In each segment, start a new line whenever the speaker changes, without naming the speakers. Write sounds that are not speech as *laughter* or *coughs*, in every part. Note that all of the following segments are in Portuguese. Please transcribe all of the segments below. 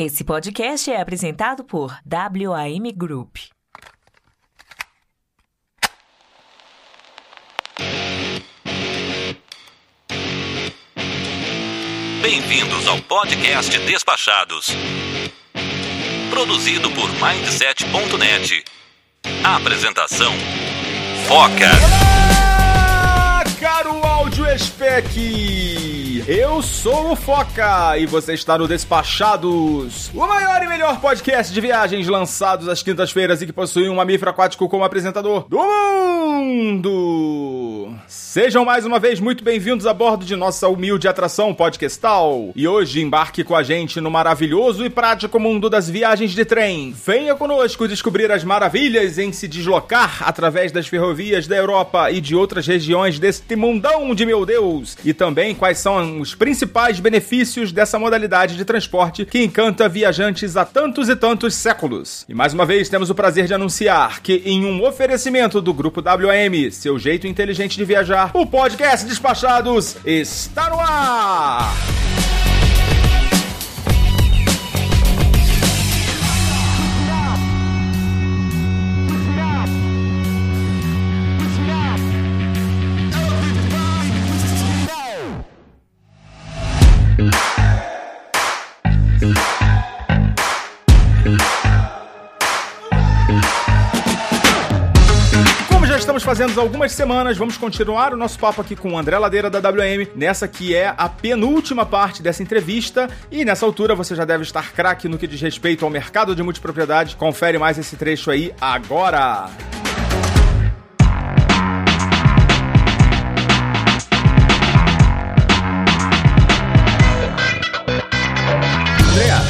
Esse podcast é apresentado por WAM Group.
Bem-vindos ao podcast Despachados. Produzido por Mindset.net. Apresentação: Foca.
Olá, caro áudio spec! Eu sou o Foca e você está no Despachados, o maior e melhor podcast de viagens lançados às quintas-feiras e que possui um mamífero aquático como apresentador do mundo. Sejam mais uma vez muito bem-vindos a bordo de nossa humilde atração podcastal. E hoje embarque com a gente no maravilhoso e prático mundo das viagens de trem. Venha conosco descobrir as maravilhas em se deslocar através das ferrovias da Europa e de outras regiões deste mundão de meu Deus. E também quais são os principais benefícios dessa modalidade de transporte que encanta viajantes há tantos e tantos séculos. E mais uma vez temos o prazer de anunciar que, em um oferecimento do Grupo WM, seu jeito inteligente de viajar, o podcast Despachados está no ar! Há algumas semanas, vamos continuar o nosso papo aqui com o André Ladeira da WM, nessa que é a penúltima parte dessa entrevista. E nessa altura você já deve estar craque no que diz respeito ao mercado de multipropriedade. Confere mais esse trecho aí agora.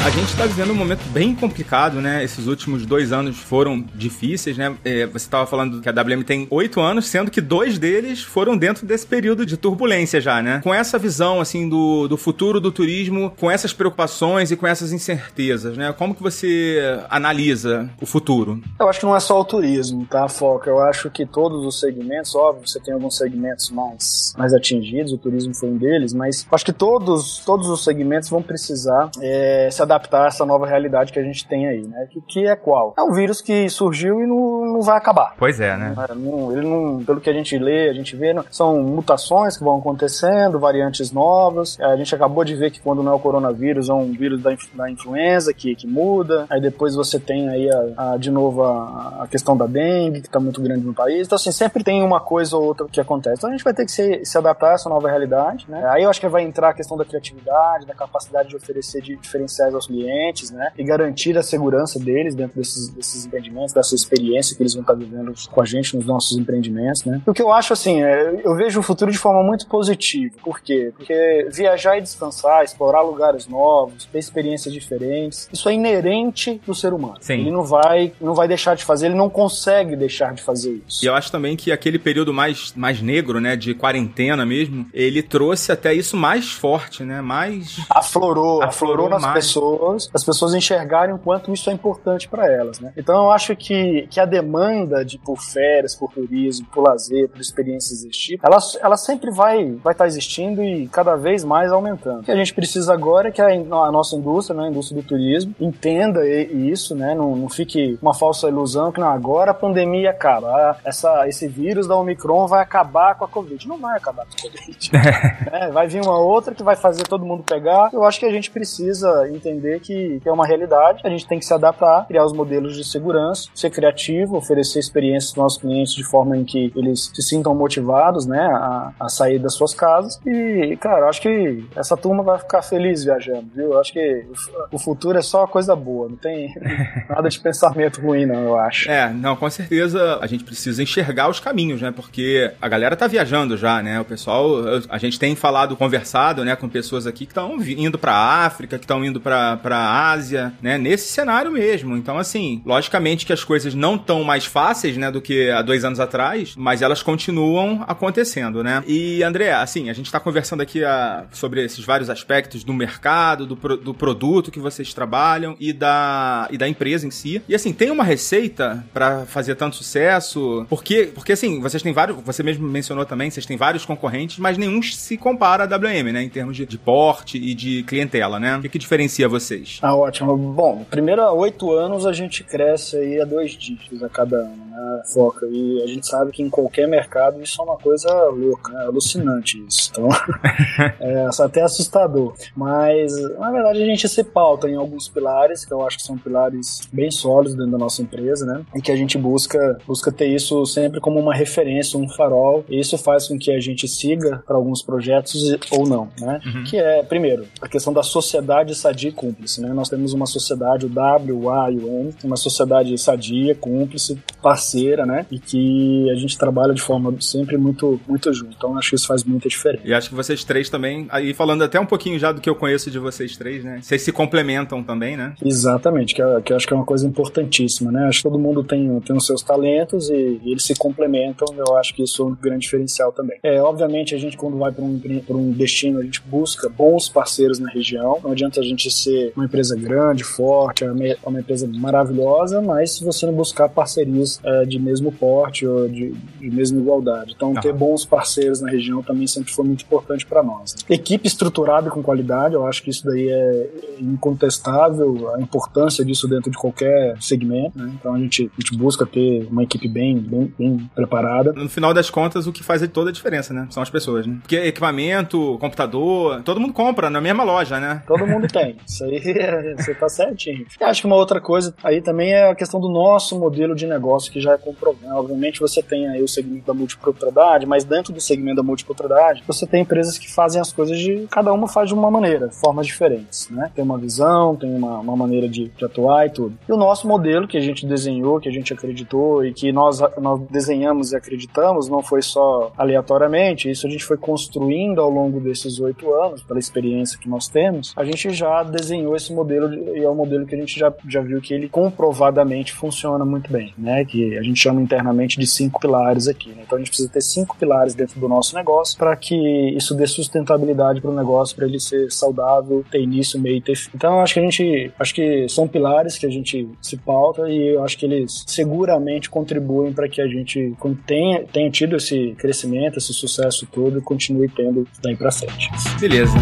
A gente está vivendo um momento bem complicado, né? Esses últimos dois anos foram difíceis, né? É, você estava falando que a WM tem oito anos, sendo que dois deles foram dentro desse período de turbulência já, né? Com essa visão, assim, do, do futuro do turismo, com essas preocupações e com essas incertezas, né? Como que você analisa o futuro?
Eu acho que não é só o turismo, tá, Foca? Eu acho que todos os segmentos, óbvio, você tem alguns segmentos mais, mais atingidos, o turismo foi um deles, mas acho que todos, todos os segmentos vão precisar é, se adaptar a essa nova realidade que a gente tem aí, né? Que, que é qual? É um vírus que surgiu e não, não vai acabar.
Pois é, né?
Não, ele não, pelo que a gente lê, a gente vê, não, são mutações que vão acontecendo, variantes novas. A gente acabou de ver que quando não é o coronavírus, é um vírus da, da influenza que, que muda. Aí depois você tem aí a, a, de novo a, a, questão da dengue, que está muito grande no país. Então, assim, sempre tem uma coisa ou outra que acontece. Então a gente vai ter que se, se adaptar a essa nova realidade, né? Aí eu acho que vai entrar a questão da criatividade, da capacidade de oferecer de diferenciais aos clientes, né? E garantir a segurança deles dentro desses, desses empreendimentos, dessa experiência que eles vão estar vivendo com a gente nos nossos empreendimentos, né? O que eu acho, assim, é, eu vejo o futuro de forma muito positiva. Por quê? Porque viajar e descansar, explorar lugares novos, ter experiências diferentes, isso é inerente do ser humano.
Sim.
Ele não vai, não vai deixar de fazer, ele não consegue deixar de fazer isso.
E eu acho também que aquele período mais, mais negro, né, de quarentena mesmo, ele trouxe até isso mais forte, né? Mais.
Aflorou, aflorou, aflorou nas mais. pessoas, as pessoas enxergarem o quanto isso é importante para elas, né? Então eu acho que, que a demanda de por férias, por turismo, por lazer, por experiências desse tipo, ela, ela sempre vai vai estar tá existindo e cada vez mais aumentando. O que a gente precisa agora é que a, a nossa indústria, né, a indústria do turismo, entenda isso, né? Não, não fique uma falsa ilusão que não, agora a pandemia acaba, ah, essa, esse vírus da Omicron vai acabar com a Covid. Não vai acabar com a Covid. *laughs* é, vai vir uma outra que vai fazer todo mundo pegar. Eu acho que a gente precisa entender que, que é uma realidade, a gente tem que se adaptar, criar os modelos de segurança, ser criativo, oferecer experiências para os nossos clientes de forma em que eles se sintam motivados, né, a, a sair das suas casas. E, cara, acho que essa turma vai ficar feliz viajando, viu? Acho que o futuro é só coisa boa, não tem *laughs* nada de pensamento ruim, não, eu acho.
É, não, com certeza a gente precisa enxergar os caminhos, né? Porque a galera tá viajando já, né? O pessoal, a gente tem falado, conversado, né, com pessoas aqui que estão indo pra África, que estão indo pra, pra Ásia, né? Nesse cenário mesmo. Então, assim, logicamente que as coisas não estão mais fáceis, né, do que há dois anos atrás, mas elas continuam acontecendo, né? E, André, assim, a gente tá conversando aqui a, ah, sobre esses vários aspectos do mercado, do, pro, do produto que vocês trabalham e da, e da empresa em si. E, assim, tem uma receita para fazer tanto sucesso? Porque, porque, assim, vocês têm vários, você mesmo mencionou também, vocês têm vários concorrentes, mas nenhum se compara à WM, né, em termos de, de porte e de clientela, né? O que, que diferencia vocês? Vocês?
Ah, ótimo. Bom, primeiro há oito anos a gente cresce aí a dois dígitos a cada ano, né? Foca. E a gente sabe que em qualquer mercado isso é uma coisa louca, né? alucinante isso. Então, *laughs* é até assustador. Mas, na verdade, a gente se pauta em alguns pilares, que eu acho que são pilares bem sólidos dentro da nossa empresa, né? E que a gente busca, busca ter isso sempre como uma referência, um farol. E isso faz com que a gente siga para alguns projetos ou não, né? Uhum. Que é, primeiro, a questão da sociedade sadia e cúmplice, né? Nós temos uma sociedade, o W, A e o N, uma sociedade sadia, cúmplice, parceira, né? E que a gente trabalha de forma sempre muito, muito junto. Então, acho que isso faz muita diferença.
E acho que vocês três também, aí falando até um pouquinho já do que eu conheço de vocês três, né? Vocês se complementam também, né?
Exatamente, que, é, que eu acho que é uma coisa importantíssima, né? Acho que todo mundo tem, tem os seus talentos e, e eles se complementam. Eu acho que isso é um grande diferencial também. É, obviamente, a gente, quando vai para um, um destino, a gente busca bons parceiros na região. Não adianta a gente ser uma empresa grande, forte, uma empresa maravilhosa, mas se você não buscar parcerias é, de mesmo porte ou de, de mesma igualdade. Então, ter bons parceiros na região também sempre foi muito importante para nós. Né? Equipe estruturada com qualidade, eu acho que isso daí é incontestável, a importância disso dentro de qualquer segmento. Né? Então, a gente, a gente busca ter uma equipe bem, bem, bem preparada.
No final das contas, o que faz toda a diferença, né? São as pessoas, né? Porque equipamento, computador, todo mundo compra na mesma loja, né?
Todo mundo *laughs* tem. Isso aí *laughs* você tá certinho. E acho que uma outra coisa aí também é a questão do nosso modelo de negócio que já é comprovado. Obviamente você tem aí o segmento da multipropriedade, mas dentro do segmento da multipropriedade, você tem empresas que fazem as coisas de. cada uma faz de uma maneira, formas diferentes, né? Tem uma visão, tem uma, uma maneira de, de atuar e tudo. E o nosso modelo que a gente desenhou, que a gente acreditou e que nós, nós desenhamos e acreditamos, não foi só aleatoriamente, isso a gente foi construindo ao longo desses oito anos, pela experiência que nós temos, a gente já desenhou esse modelo e é um modelo que a gente já, já viu que ele comprovadamente funciona muito bem, né? Que a gente chama internamente de cinco pilares aqui. Né? Então a gente precisa ter cinco pilares dentro do nosso negócio para que isso dê sustentabilidade para o negócio, para ele ser saudável, ter início, meio e ter fim. Então acho que a gente, acho que são pilares que a gente se pauta e eu acho que eles seguramente contribuem para que a gente tenha, tenha tido esse crescimento, esse sucesso todo continue tendo daí para frente.
Beleza.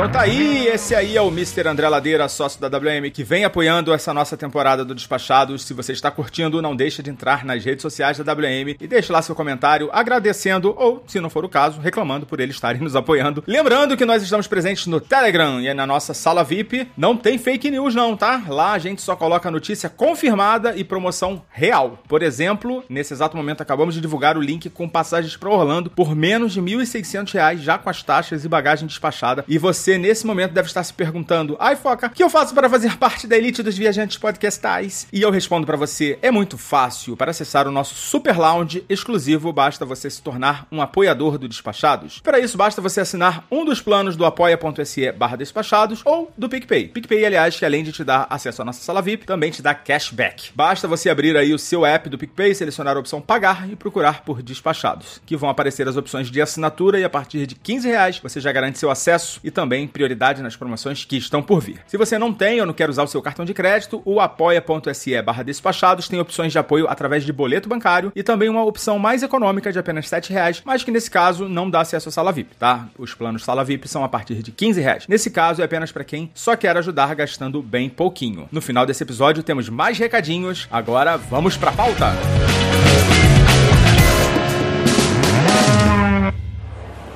Então tá aí, esse aí é o Mr. André Ladeira, sócio da WM, que vem apoiando essa nossa temporada do Despachados. Se você está curtindo, não deixe de entrar nas redes sociais da WM e deixe lá seu comentário agradecendo ou, se não for o caso, reclamando por eles estarem nos apoiando. Lembrando que nós estamos presentes no Telegram e na nossa sala VIP. Não tem fake news não, tá? Lá a gente só coloca notícia confirmada e promoção real. Por exemplo, nesse exato momento acabamos de divulgar o link com passagens para Orlando por menos de R$ 1.600 já com as taxas e bagagem despachada. E você você nesse momento deve estar se perguntando: "Ai, Foca, o que eu faço para fazer parte da elite dos viajantes podcastais?" E eu respondo para você: é muito fácil. Para acessar o nosso Super Lounge exclusivo, basta você se tornar um apoiador do Despachados. Para isso, basta você assinar um dos planos do apoia.se barra despachados ou do PicPay. PicPay, aliás, que além de te dar acesso à nossa sala VIP, também te dá cashback. Basta você abrir aí o seu app do PicPay, selecionar a opção pagar e procurar por despachados, que vão aparecer as opções de assinatura e a partir de 15 reais você já garante seu acesso e também prioridade nas promoções que estão por vir. Se você não tem ou não quer usar o seu cartão de crédito, o apoia.se barra despachados tem opções de apoio através de boleto bancário e também uma opção mais econômica de apenas R$ reais, mas que nesse caso não dá acesso à sala VIP, tá? Os planos sala VIP são a partir de 15 reais. Nesse caso é apenas para quem só quer ajudar gastando bem pouquinho. No final desse episódio temos mais recadinhos, agora vamos pra pauta!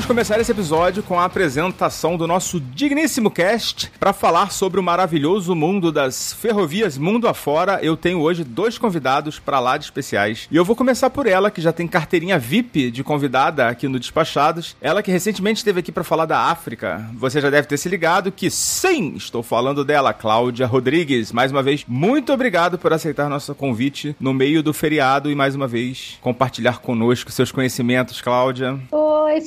Vamos começar esse episódio com a apresentação do nosso digníssimo cast para falar sobre o maravilhoso mundo das ferrovias mundo afora. Eu tenho hoje dois convidados para lá de especiais. E eu vou começar por ela, que já tem carteirinha VIP de convidada aqui no Despachados. Ela que recentemente esteve aqui para falar da África. Você já deve ter se ligado que sim, estou falando dela, Cláudia Rodrigues. Mais uma vez, muito obrigado por aceitar nosso convite no meio do feriado e mais uma vez compartilhar conosco seus conhecimentos, Cláudia.
Oi Oi,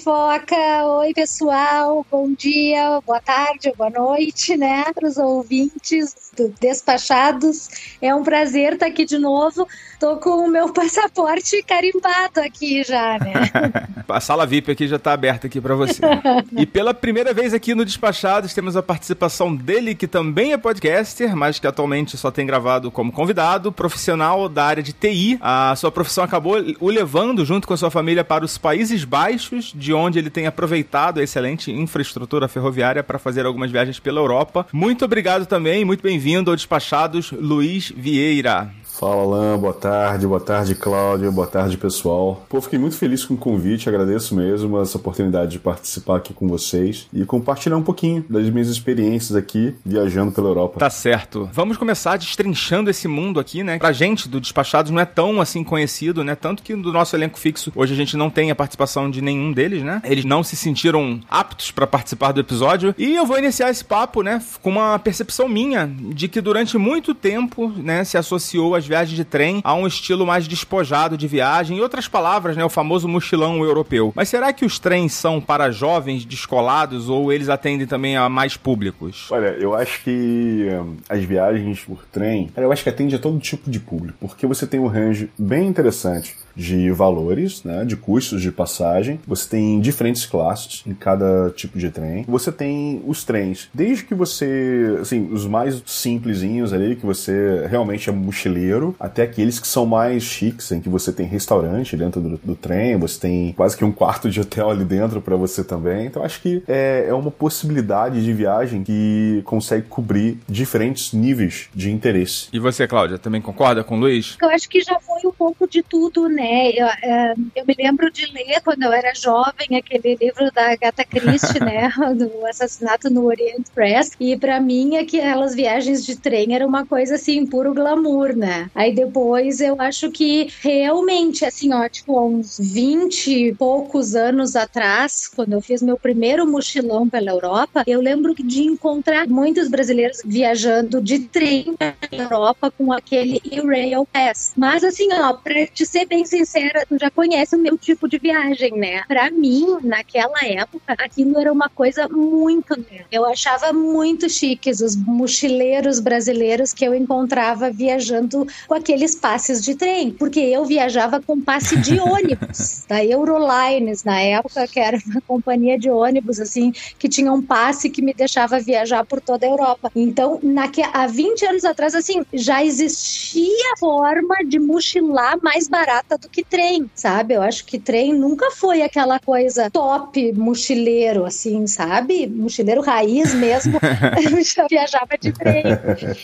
Oi, pessoal. Bom dia, boa tarde, boa noite, né? Para os ouvintes do Despachados. É um prazer estar aqui de novo. Tô com o meu *laughs* passaporte carimbado aqui já, né? *laughs*
a sala VIP aqui já tá aberta aqui para você. *laughs* e pela primeira vez aqui no Despachados temos a participação dele, que também é podcaster, mas que atualmente só tem gravado como convidado, profissional da área de TI. A sua profissão acabou o levando junto com a sua família para os Países Baixos, de onde ele tem aproveitado a excelente infraestrutura ferroviária para fazer algumas viagens pela Europa. Muito obrigado também, muito bem-vindo ao Despachados, Luiz Vieira.
Fala, Alain. Boa tarde. Boa tarde, Cláudia. Boa tarde, pessoal. Pô, fiquei muito feliz com o convite. Agradeço mesmo essa oportunidade de participar aqui com vocês e compartilhar um pouquinho das minhas experiências aqui viajando pela Europa.
Tá certo. Vamos começar destrinchando esse mundo aqui, né? Pra gente do Despachados não é tão assim conhecido, né? Tanto que do nosso elenco fixo hoje a gente não tem a participação de nenhum deles, né? Eles não se sentiram aptos para participar do episódio. E eu vou iniciar esse papo, né? Com uma percepção minha de que durante muito tempo, né? Se associou as viagens de trem a um estilo mais despojado de viagem, em outras palavras, né, o famoso mochilão europeu. Mas será que os trens são para jovens descolados ou eles atendem também a mais públicos?
Olha, eu acho que hum, as viagens por trem, eu acho que atende a todo tipo de público, porque você tem um range bem interessante de valores, né, de custos de passagem. Você tem diferentes classes em cada tipo de trem. Você tem os trens, desde que você, assim, os mais simplesinhos ali, que você realmente é mochileiro, até aqueles que são mais chiques, em que você tem restaurante dentro do, do trem, você tem quase que um quarto de hotel ali dentro para você também. Então acho que é, é uma possibilidade de viagem que consegue cobrir diferentes níveis de interesse.
E você, Cláudia, também concorda com o Luiz?
Eu acho que já foi um pouco de tudo, né? Né? Eu, é, eu, me lembro de ler quando eu era jovem aquele livro da Agatha Christie, né? *laughs* *laughs* Do assassinato no Orient Express. E para mim, aquelas viagens de trem era uma coisa assim, puro glamour, né? Aí depois eu acho que realmente, assim, ó, tipo, uns 20 e poucos anos atrás, quando eu fiz meu primeiro mochilão pela Europa, eu lembro de encontrar muitos brasileiros viajando de trem pela Europa com aquele E-Rail Pass. Mas assim, ó, pra te ser bem sincera, tu já conhece o meu tipo de viagem, né? Pra mim, naquela época, aquilo era uma coisa muito. Eu achava muito chiques os mochileiros brasileiros que eu encontrava viajando com aqueles passes de trem, porque eu viajava com passe de *laughs* ônibus, da Eurolines, na época, que era uma companhia de ônibus, assim, que tinha um passe que me deixava viajar por toda a Europa. Então, naque, há 20 anos atrás, assim, já existia forma de mochilar mais barata do que trem, sabe? Eu acho que trem nunca foi aquela coisa top mochileiro, assim, sabe? Mochileiro raiz mesmo, *laughs* *laughs* já viajava de trem.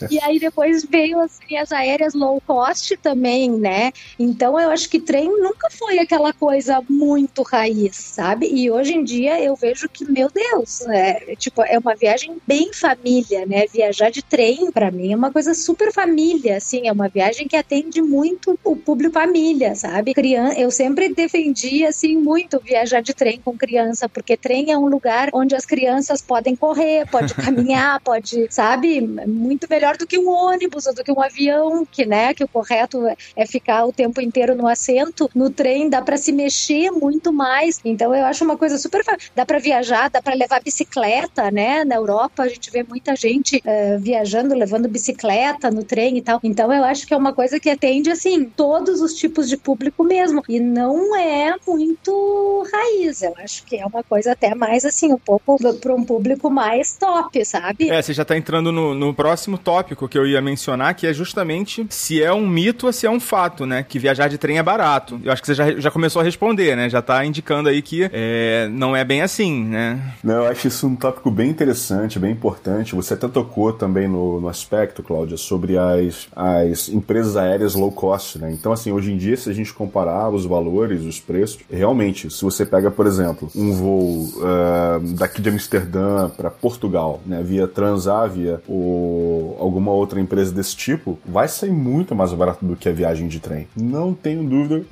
E aí depois veio as linhas aéreas low cost também, né? Então eu acho que trem nunca foi aquela coisa muito raiz, sabe? E hoje em dia eu vejo que, meu Deus, é, tipo, é uma viagem bem família, né? Viajar de trem, para mim, é uma coisa super família, assim, é uma viagem que atende muito o público família, sabe? Sabe? Criança, eu sempre defendi assim muito viajar de trem com criança, porque trem é um lugar onde as crianças podem correr, pode *laughs* caminhar, pode, sabe? Muito melhor do que um ônibus ou do que um avião, que, né, que o correto é ficar o tempo inteiro no assento. No trem dá para se mexer muito mais. Então eu acho uma coisa super dá para viajar, dá para levar bicicleta, né? Na Europa a gente vê muita gente uh, viajando levando bicicleta no trem e tal. Então eu acho que é uma coisa que atende assim todos os tipos de público público mesmo. E não é muito raiz. Eu acho que é uma coisa até mais assim, um pouco para um público mais top, sabe?
É, você já tá entrando no, no próximo tópico que eu ia mencionar, que é justamente se é um mito ou se é um fato, né? Que viajar de trem é barato. Eu acho que você já, já começou a responder, né? Já tá indicando aí que é, não é bem assim, né?
Não, eu acho isso um tópico bem interessante, bem importante. Você até tocou também no, no aspecto, Cláudia, sobre as, as empresas aéreas low cost, né? Então, assim, hoje em dia, se a gente comparar os valores, os preços, realmente, se você pega, por exemplo, um voo uh, daqui de Amsterdã para Portugal, né, via Transavia ou alguma outra empresa desse tipo, vai sair muito mais barato do que a viagem de trem. Não tenho dúvida.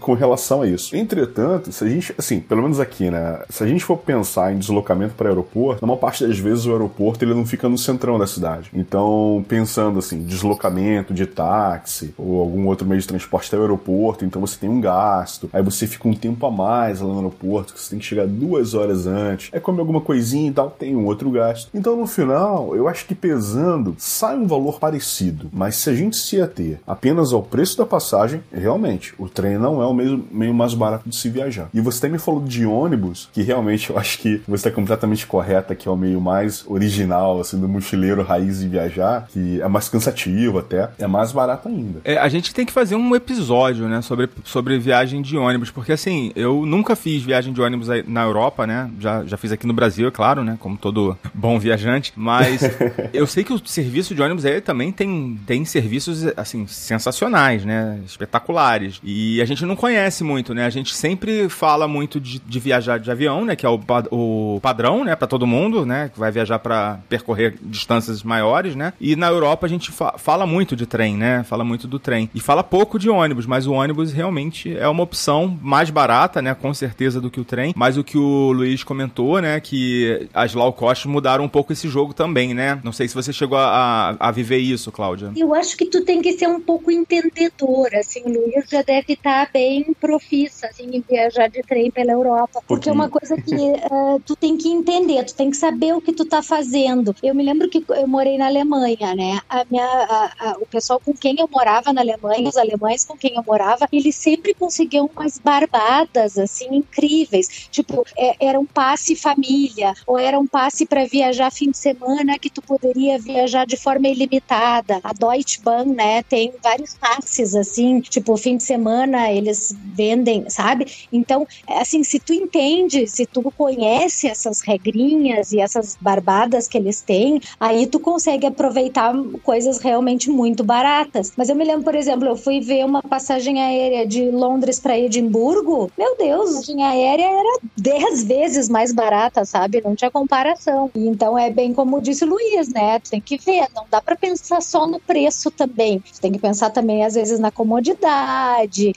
com relação a isso. Entretanto, se a gente, assim, pelo menos aqui, né, se a gente for pensar em deslocamento para aeroporto, na maior parte das vezes o aeroporto ele não fica no centrão da cidade. Então, pensando assim, deslocamento de táxi ou algum outro meio de transporte até o aeroporto, então você tem um gasto, aí você fica um tempo a mais lá no aeroporto, que você tem que chegar duas horas antes, é comer alguma coisinha e tal, tem um outro gasto. Então, no final, eu acho que pesando, sai um valor parecido. Mas se a gente se ater apenas ao preço da passagem, realmente, o trem não é o mesmo, meio mais barato de se viajar. E você até me falou de ônibus, que realmente eu acho que você está completamente correta, que é o meio mais original, assim, do mochileiro raiz de viajar, que é mais cansativo até, é mais barato ainda.
É, a gente tem que fazer um episódio, né, sobre, sobre viagem de ônibus, porque assim, eu nunca fiz viagem de ônibus na Europa, né, já, já fiz aqui no Brasil, é claro, né, como todo *laughs* bom viajante, mas *laughs* eu sei que o serviço de ônibus aí também tem, tem serviços, assim, sensacionais, né, espetaculares, e a gente não conhece muito, né, a gente sempre fala muito de, de viajar de avião, né, que é o, o padrão, né, para todo mundo, né, que vai viajar para percorrer distâncias maiores, né, e na Europa a gente fa fala muito de trem, né, fala muito do trem, e fala pouco de ônibus, mas o ônibus realmente é uma opção mais barata, né, com certeza do que o trem, mas o que o Luiz comentou, né, que as low cost mudaram um pouco esse jogo também, né, não sei se você chegou a, a viver isso, Cláudia.
Eu acho que tu tem que ser um pouco entendedor, assim, o Luiz já deve estar bem profissa, assim, em viajar de trem pela Europa, porque é uma coisa que uh, tu tem que entender, tu tem que saber o que tu tá fazendo. Eu me lembro que eu morei na Alemanha, né, a minha, a, a, o pessoal com quem eu morava na Alemanha, os alemães com quem eu morava, eles sempre conseguiam umas barbadas, assim, incríveis, tipo, é, era um passe família, ou era um passe para viajar fim de semana que tu poderia viajar de forma ilimitada. A Deutsche Bahn, né, tem vários passes assim, tipo, fim de semana eles vendem, sabe? Então, assim, se tu entende, se tu conhece essas regrinhas e essas barbadas que eles têm, aí tu consegue aproveitar coisas realmente muito baratas. Mas eu me lembro, por exemplo, eu fui ver uma passagem aérea de Londres para Edimburgo. Meu Deus, a passagem aérea era 10 vezes mais barata, sabe? Não tinha comparação. Então é bem como disse o Luiz, né? Tu tem que ver, não dá para pensar só no preço também. Tu tem que pensar também, às vezes, na comodidade,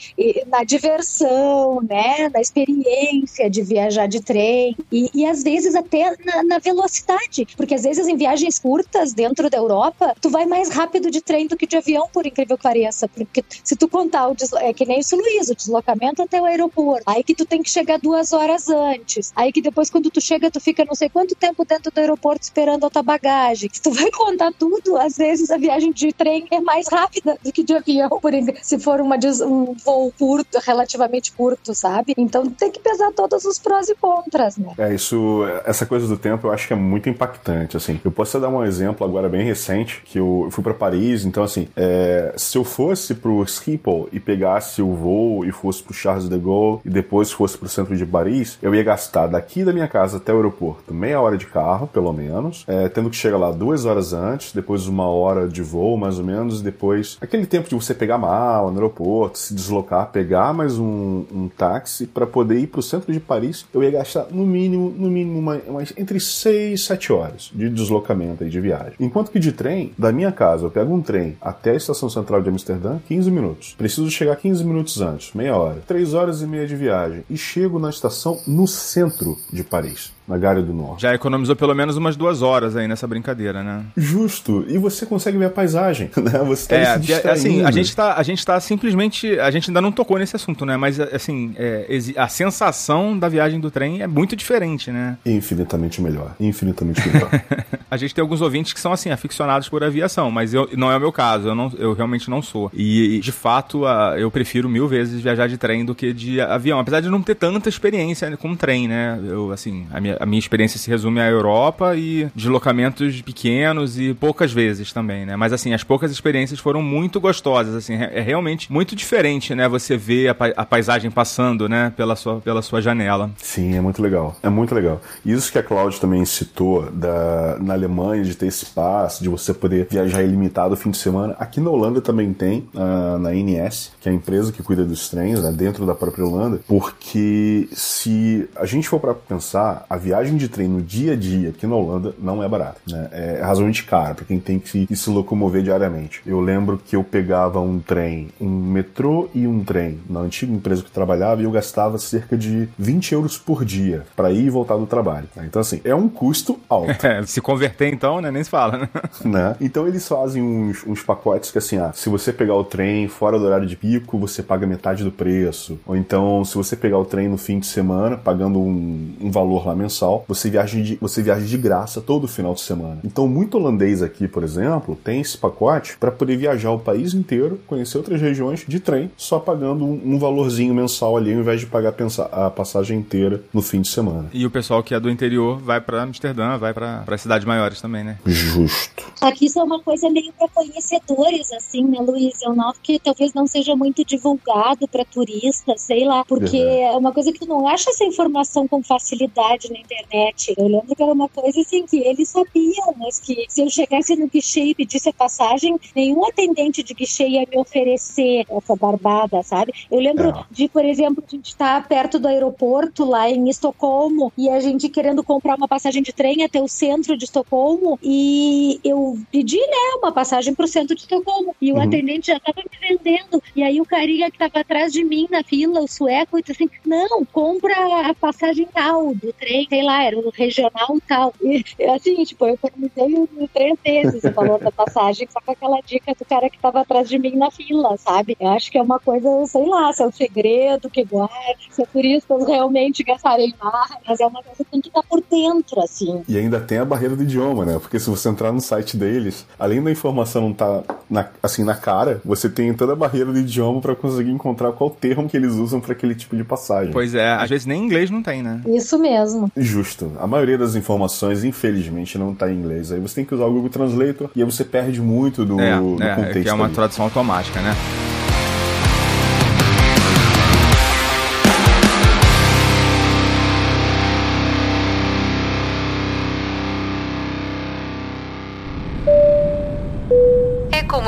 na diversão, né? Na experiência de viajar de trem e, e às vezes até na, na, velocidade, porque às vezes em viagens curtas dentro da Europa, tu vai mais rápido de trem do que de avião, por incrível que pareça, porque se tu contar o é que nem isso, Luiz, o deslocamento até o aeroporto, aí que tu tem que chegar duas horas antes, aí que depois quando tu chega tu fica não sei quanto tempo dentro do aeroporto esperando a tua bagagem. Se tu vai *laughs* contar tudo, às vezes a viagem de trem é mais rápida do que de avião, por se for uma, um voo curto, relativamente curto, sabe? Então tem que pesar todos os prós e contras, né?
É, isso, essa coisa do tempo eu acho que é muito impactante, assim. Eu posso dar um exemplo agora bem recente, que eu fui para Paris, então assim, é, se eu fosse pro Schiphol e pegasse o voo e fosse pro Charles de Gaulle e depois fosse pro centro de Paris, eu ia gastar daqui da minha casa até o aeroporto meia hora de carro, pelo menos, é, tendo que chegar lá duas horas antes, depois uma hora de voo, mais ou menos, depois aquele tempo de você pegar mala no aeroporto, se deslocar, pegar mais um, um táxi para poder ir para o centro de Paris, eu ia gastar no mínimo, no mínimo, uma, uma, entre 6 e 7 horas de deslocamento e de viagem. Enquanto que de trem, da minha casa, eu pego um trem até a estação central de Amsterdã, 15 minutos. Preciso chegar 15 minutos antes, meia hora. 3 horas e meia de viagem. E chego na estação no centro de Paris na Gare do Norte.
Já economizou pelo menos umas duas horas aí nessa brincadeira, né?
Justo. E você consegue ver a paisagem, *laughs* né? Você tá
é, se assim, a gente tá, a gente tá simplesmente, a gente ainda não tocou nesse assunto, né? Mas assim, é, a sensação da viagem do trem é muito diferente, né?
Infinitamente melhor. Infinitamente melhor. *laughs*
a gente tem alguns ouvintes que são assim aficionados por aviação, mas eu, não é o meu caso. Eu, não, eu realmente não sou. E de fato, eu prefiro mil vezes viajar de trem do que de avião, apesar de não ter tanta experiência com trem, né? Eu assim, a minha a minha experiência se resume à Europa e deslocamentos pequenos e poucas vezes também, né? Mas assim, as poucas experiências foram muito gostosas, assim, é realmente muito diferente, né? Você ver a, a paisagem passando, né? Pela sua, pela sua janela.
Sim, é muito legal. É muito legal. Isso que a Cláudia também citou da, na Alemanha, de ter esse passe, de você poder viajar ilimitado fim de semana. Aqui na Holanda também tem, uh, na INS, que é a empresa que cuida dos trens, né, dentro da própria Holanda, porque se a gente for para pensar, a de trem no dia a dia aqui na Holanda não é barata, né? É razoavelmente cara para quem tem que se, que se locomover diariamente. Eu lembro que eu pegava um trem, um metrô e um trem na antiga empresa que eu trabalhava e eu gastava cerca de 20 euros por dia para ir e voltar do trabalho. Né? Então, assim, é um custo alto. *laughs*
É, se converter então, né? Nem se fala, né? *laughs*
né? Então eles fazem uns, uns pacotes que assim, ah, se você pegar o trem fora do horário de pico, você paga metade do preço. Ou então, se você pegar o trem no fim de semana, pagando um, um valor lá mensal, você viaja, de, você viaja de graça todo final de semana. Então, muito holandês aqui, por exemplo, tem esse pacote para poder viajar o país inteiro, conhecer outras regiões de trem, só pagando um, um valorzinho mensal ali, ao invés de pagar a passagem inteira no fim de semana.
E o pessoal que é do interior vai para Amsterdã, vai para cidades maiores também, né?
Justo.
Aqui isso é uma coisa meio para conhecedores, assim, né, Luiz? Eu noto que talvez não seja muito divulgado para turistas, sei lá, porque uhum. é uma coisa que tu não acha essa informação com facilidade na internet. Eu lembro que era uma coisa assim que eles sabiam, mas que se eu chegasse no guichê e pedisse a passagem, nenhum atendente de guichê ia me oferecer essa barbada, sabe? Eu lembro é. de, por exemplo, a gente estar tá perto do aeroporto lá em Estocolmo e a gente querendo comprar uma passagem de trem até o centro de Estocolmo e eu pedi, né, uma passagem para o centro de Estocolmo e o uhum. atendente já estava me vendendo e aí o carinha que estava atrás de mim na fila, o sueco, disse assim, não, compra a passagem tal do trem, sei lá, era o regional tal. E assim, tipo, eu perguntei três vezes o valor da passagem, só com aquela dica do cara que estava atrás de mim na fila, sabe? Eu acho que é uma coisa, sei lá, se é um segredo que guarda, se turistas realmente gastarem mais, mas é uma coisa que tem que estar por dentro, assim.
E ainda tem a barreira do idioma, né? Porque se você entrar no site deles, além da informação não estar tá na, assim na cara, você tem toda a barreira do idioma para conseguir encontrar qual termo que eles usam para aquele tipo de passagem.
Pois é, às vezes nem inglês não tem, né?
Isso mesmo.
Justo. A maioria das informações, infelizmente, não tá em inglês. Aí você tem que usar o Google Translator e aí você perde muito do,
é,
do
é,
contexto.
Que é uma tradução automática, né?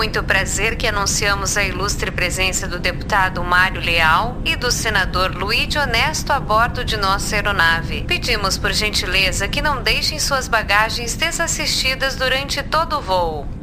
Muito prazer que anunciamos a ilustre presença do deputado Mário Leal e do senador Luiz Honesto a bordo de nossa aeronave. Pedimos por gentileza que não deixem suas bagagens desassistidas durante todo o voo.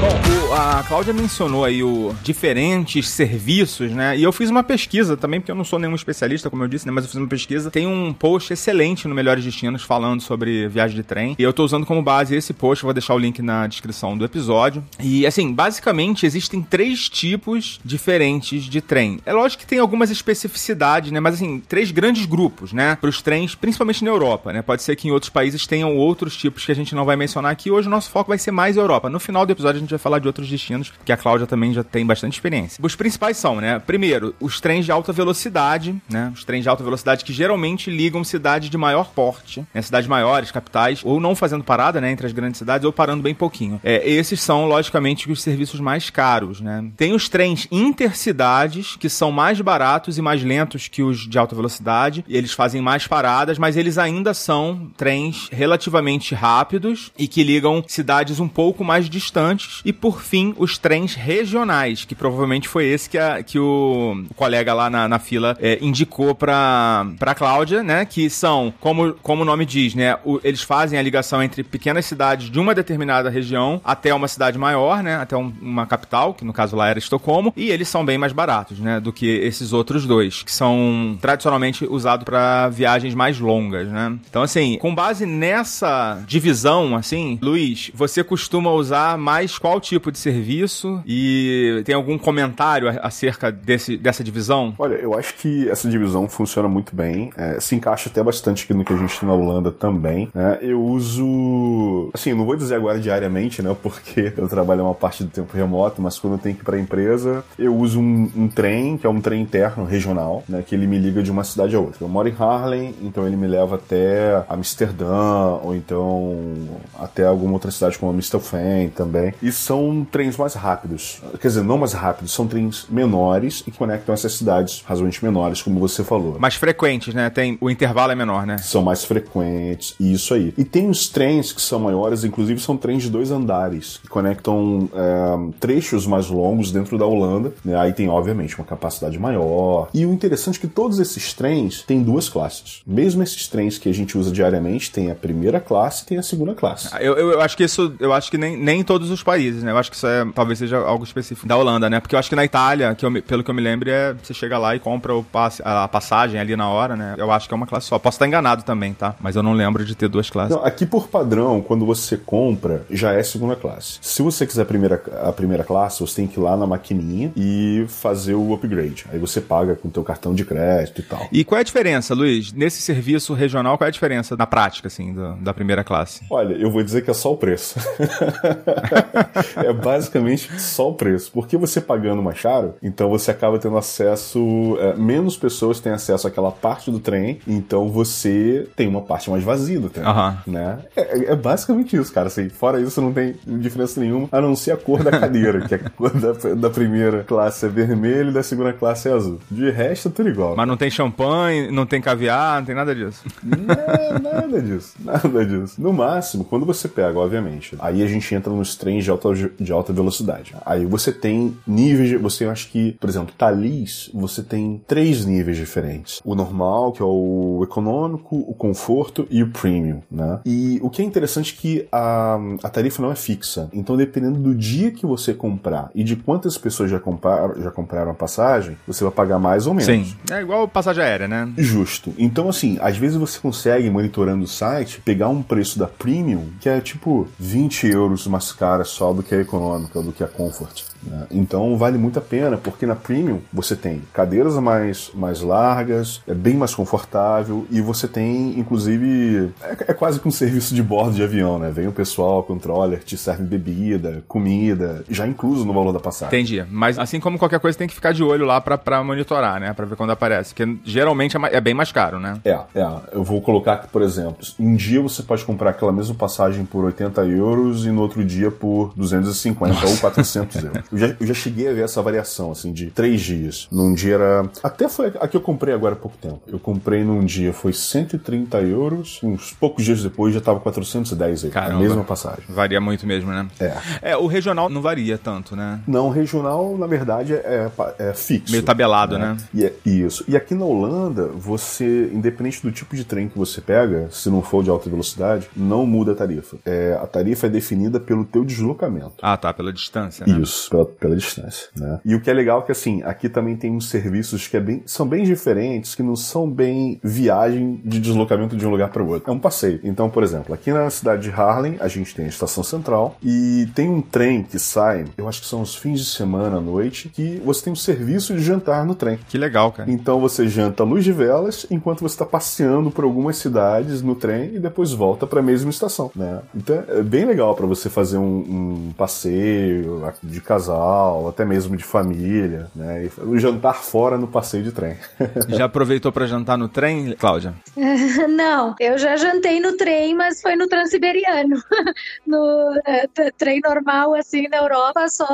Bom, a Cláudia mencionou aí o diferentes serviços, né? E eu fiz uma pesquisa também, porque eu não sou nenhum especialista, como eu disse, né? Mas eu fiz uma pesquisa. Tem um post excelente no Melhores Destinos falando sobre viagem de trem. E eu tô usando como base esse post, vou deixar o link na descrição do episódio. E assim, basicamente existem três tipos diferentes de trem. É lógico que tem algumas especificidades, né? Mas assim, três grandes grupos, né? Para os trens, principalmente na Europa, né? Pode ser que em outros países tenham outros tipos que a gente não vai mencionar aqui. Hoje o nosso foco vai ser mais Europa. No final do episódio a gente vai falar de outros destinos, que a Cláudia também já tem bastante experiência. Os principais são, né? Primeiro, os trens de alta velocidade, né? Os trens de alta velocidade que geralmente ligam cidades de maior porte, né? Cidades maiores, capitais, ou não fazendo parada, né? Entre as grandes cidades, ou parando bem pouquinho. É, esses são, logicamente, os serviços mais caros, né? Tem os trens intercidades, que são mais baratos e mais lentos que os de alta velocidade. E eles fazem mais paradas, mas eles ainda são trens relativamente rápidos e que ligam cidades um pouco mais distantes. E por fim, os trens regionais, que provavelmente foi esse que, a, que o colega lá na, na fila é, indicou pra, pra Cláudia, né? Que são, como, como o nome diz, né? O, eles fazem a ligação entre pequenas cidades de uma determinada região até uma cidade maior, né? Até um, uma capital, que no caso lá era Estocolmo, e eles são bem mais baratos, né? Do que esses outros dois, que são tradicionalmente usados para viagens mais longas, né? Então, assim, com base nessa divisão, assim, Luiz, você costuma usar mais qual tipo de serviço? E tem algum comentário acerca desse, dessa divisão?
Olha, eu acho que essa divisão funciona muito bem. É, se encaixa até bastante no que a gente tem na Holanda também. Né? Eu uso. Assim, não vou dizer agora diariamente, né? Porque *laughs* eu trabalho uma parte do tempo remoto, mas quando eu tenho que ir para a empresa, eu uso um, um, trem, que é um trem interno, regional, né? Que ele me liga de uma cidade a outra. Eu moro em Harlem, então ele me leva até Amsterdã, ou então até alguma outra cidade como Amstelveen também. E são trens mais rápidos. Quer dizer, não mais rápidos, são trens menores e que conectam essas cidades razoavelmente menores, como você falou.
Mais frequentes, né? Tem, o intervalo é menor, né?
São mais frequentes, isso aí. E tem os trens que são maiores, inclusive são trens de dois andares, que conectam é, trechos mais longos dentro da Holanda. Né? Aí tem, obviamente, uma capacidade maior. E o interessante é que todos esses trens têm duas classes. Mesmo esses trens que a gente usa diariamente, tem a primeira classe e tem a segunda classe.
Eu, eu, eu, acho que isso, eu acho que nem, nem em todos os países, né? Eu acho que isso é, talvez seja algo específico da Holanda, né? Porque eu acho que na Itália, que eu, pelo que eu me lembro, é você chega lá e compra o passe, a passagem ali na hora, né? Eu acho que é uma classe só. Posso estar enganado também, tá? Mas eu não lembro de ter duas classes.
Não, aqui por padrão, quando você compra, já é segunda classe. Se você quiser a primeira, a primeira classe, você tem que ir lá na maquininha e fazer o upgrade. Aí você paga com o teu cartão de crédito e tal.
E qual é a diferença, Luiz? Nesse serviço regional, qual é a diferença na prática, assim, do, da primeira classe?
Olha, eu vou dizer que é só o preço. *laughs* *laughs* é basicamente só o preço. Porque você pagando mais caro, então você acaba tendo acesso. É, menos pessoas têm acesso àquela parte do trem, então você tem uma parte mais vazia do trem.
Uhum.
Né? É, é, basicamente isso, cara. Assim, fora isso, não tem diferença nenhuma, a não ser a cor da cadeira, que a *laughs* cor da, da primeira classe é vermelho e da segunda classe é azul. De resto, é tudo igual.
Mas não tem champanhe, não tem caviar, não tem nada disso.
Não, nada disso. Nada disso. No máximo, quando você pega, obviamente, aí a gente entra nos trens de alta, de alta velocidade. Aí você tem níveis, de, você acha que, por exemplo, Thalys, você tem três níveis diferentes. O normal, que é o econômico, o conforto e o premium, né? E o que é interessante é que a, a tarifa não é fixa. Então, dependendo do dia que você comprar e de quantas pessoas já, comprar, já compraram a passagem, você vai pagar mais ou menos.
Sim. É igual passagem aérea, né?
Justo. Então, assim, às vezes você consegue, monitorando o site, pegar um preço da premium que é tipo 20 euros mais cara só do que a econômica, do que a comfort. Né? Então vale muito a pena, porque na Premium você tem cadeiras mais, mais largas, é bem mais confortável e você tem, inclusive, é, é quase que um serviço de bordo de avião, né? Vem o pessoal, controller, te serve bebida, comida, já incluso no valor da passagem.
Entendi. Mas assim como qualquer coisa, tem que ficar de olho lá pra, pra monitorar, né? Pra ver quando aparece. Porque geralmente é, é bem mais caro, né?
É, é. Eu vou colocar aqui, por exemplo, um dia você pode comprar aquela mesma passagem por 80 euros e no outro dia por 250 Nossa. ou 400 euros. Eu já, eu já cheguei a ver essa variação, assim, de três dias. Num dia era. Até foi a que eu comprei agora há pouco tempo. Eu comprei num dia, foi 130 euros. Uns poucos dias depois já tava 410 euros. Caramba. A mesma passagem.
Varia muito mesmo, né?
É.
É, o regional não varia tanto, né?
Não, o regional, na verdade, é, é fixo.
Meio tabelado, né? né?
E é, isso. E aqui na Holanda, você, independente do tipo de trem que você pega, se não for de alta velocidade, não muda a tarifa. É, a tarifa é definida pelo teu deslocamento.
Ah, tá, pela distância, né?
Isso, pela, pela distância, né? E o que é legal é que, assim, aqui também tem uns serviços que é bem, são bem diferentes, que não são bem viagem de deslocamento de um lugar para o outro. É um passeio. Então, por exemplo, aqui na cidade de Harlem, a gente tem a estação central e tem um trem que sai, eu acho que são os fins de semana à noite, que você tem um serviço de jantar no trem.
Que legal, cara.
Então você janta à luz de velas enquanto você está passeando por algumas cidades no trem e depois volta para a mesma estação, né? Então é bem legal para você fazer um, um passeio de casal casal, até mesmo de família, né? E jantar fora no passeio de trem. *laughs*
já aproveitou para jantar no trem, Cláudia? *laughs*
Não, eu já jantei no trem, mas foi no Transiberiano. *laughs* no é, trem normal, assim, na Europa, só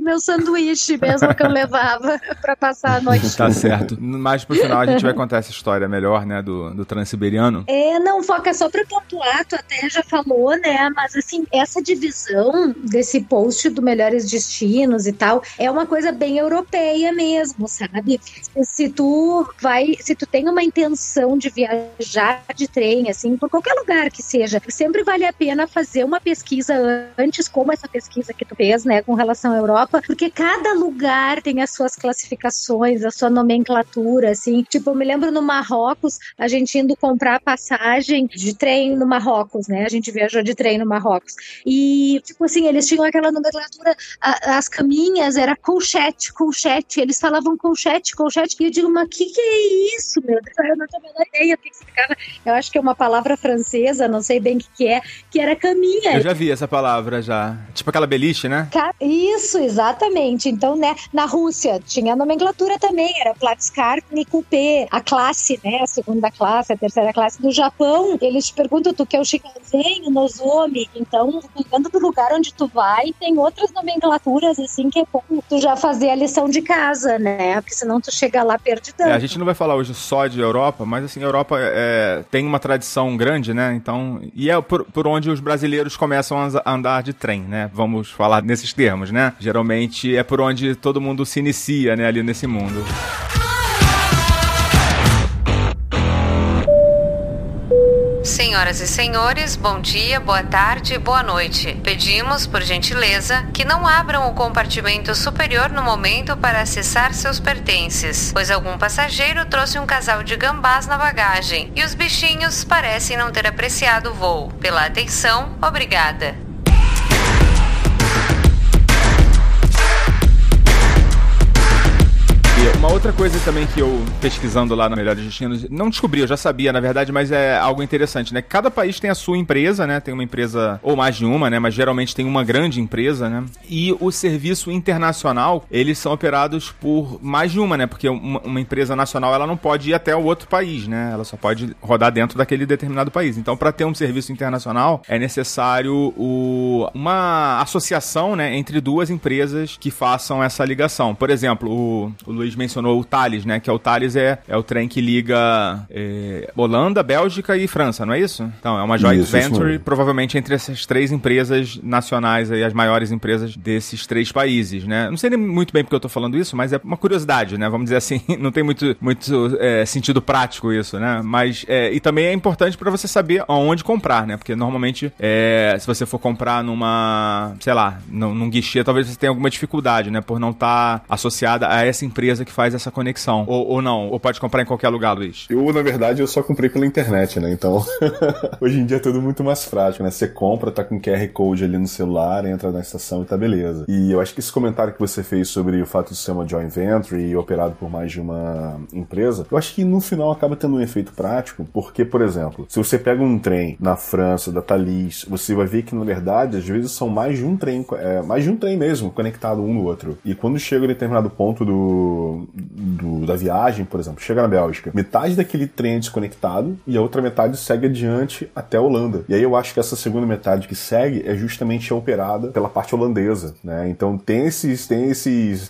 meu sanduíche mesmo que eu levava para passar a noite.
tá certo. Mais pro final a gente vai contar essa história melhor, né, do, do Transiberiano.
É, não, Foca, só pra pontuar, tu até já falou, né, mas assim, essa divisão desse post do Melhores Destinos e tal, é uma coisa bem europeia mesmo, sabe? Se tu vai, se tu tem uma intenção de viajar de trem, assim, por qualquer lugar que seja, sempre vale a pena fazer uma pesquisa antes, como essa pesquisa que tu fez, né, com relação à Europa, porque cada lugar tem as suas classificações, a sua nomenclatura, assim. Tipo, eu me lembro no Marrocos, a gente indo comprar passagem de trem no Marrocos, né? A gente viajou de trem no Marrocos. E, tipo assim, eles tinham aquela nomenclatura, as caminhas era colchete, colchete. Eles falavam colchete, colchete. E eu digo, mas o que, que é isso, meu Deus? Eu não tenho a menor ideia do que significava. Eu acho que é uma palavra francesa, não sei bem o que, que é, que era caminha.
Eu já vi essa palavra já. Tipo aquela beliche, né?
Isso, exatamente. Então, né, na Rússia tinha a nomenclatura também, era Platskartny Coupé, a classe, né, a segunda classe, a terceira classe. No Japão, eles te perguntam, tu quer o Shinkansen, o Nozomi. Então, dependendo do lugar onde tu vai, tem outras nomenclaturas nomenclaturas, assim, que é bom tu já fazer a lição de casa, né? Porque senão tu chega lá perdidão.
É, a gente não vai falar hoje só de Europa, mas assim, a Europa é, tem uma tradição grande, né? Então, e é por, por onde os brasileiros começam a andar de trem, né? Vamos falar nesses termos, né? Geralmente é por onde todo mundo se inicia, né, ali nesse mundo.
Senhoras e senhores, bom dia, boa tarde, boa noite. Pedimos, por gentileza, que não abram o compartimento superior no momento para acessar seus pertences, pois algum passageiro trouxe um casal de gambás na bagagem e os bichinhos parecem não ter apreciado o voo. Pela atenção, obrigada.
Uma outra coisa também que eu, pesquisando lá no Melhores Destinos, não descobri, eu já sabia, na verdade, mas é algo interessante, né? Cada país tem a sua empresa, né? Tem uma empresa, ou mais de uma, né? Mas geralmente tem uma grande empresa, né? E o serviço internacional, eles são operados por mais de uma, né? Porque uma, uma empresa nacional, ela não pode ir até o outro país, né? Ela só pode rodar dentro daquele determinado país. Então, para ter um serviço internacional, é necessário o, uma associação, né? Entre duas empresas que façam essa ligação. Por exemplo, o, o Luiz mencionou o Thales, né? Que é o Thales é, é o trem que liga é, Holanda, Bélgica e França, não é isso? Então, é uma joint isso, venture, isso provavelmente entre essas três empresas nacionais aí, as maiores empresas desses três países, né? Não sei nem muito bem porque eu tô falando isso, mas é uma curiosidade, né? Vamos dizer assim, *laughs* não tem muito, muito é, sentido prático isso, né? Mas, é, e também é importante para você saber aonde comprar, né? Porque normalmente, é, se você for comprar numa, sei lá, num, num guichê, talvez você tenha alguma dificuldade, né? Por não estar tá associada a essa empresa que faz essa conexão. Ou, ou não? Ou pode comprar em qualquer lugar, Luiz?
Eu, na verdade, eu só comprei pela internet, né? Então, *laughs* hoje em dia é tudo muito mais prático, né? Você compra, tá com QR Code ali no celular, entra na estação e tá beleza. E eu acho que esse comentário que você fez sobre o fato de ser uma joint venture e operado por mais de uma empresa, eu acho que no final acaba tendo um efeito prático, porque, por exemplo, se você pega um trem na França, da Thalys, você vai ver que, na verdade, às vezes são mais de um trem, é, mais de um trem mesmo, conectado um no outro. E quando chega em determinado ponto do, do, da viagem, por exemplo, chega na Bélgica, metade daquele trem é desconectado e a outra metade segue adiante até a Holanda. E aí eu acho que essa segunda metade que segue é justamente operada pela parte holandesa, né? Então tem esses, tem esses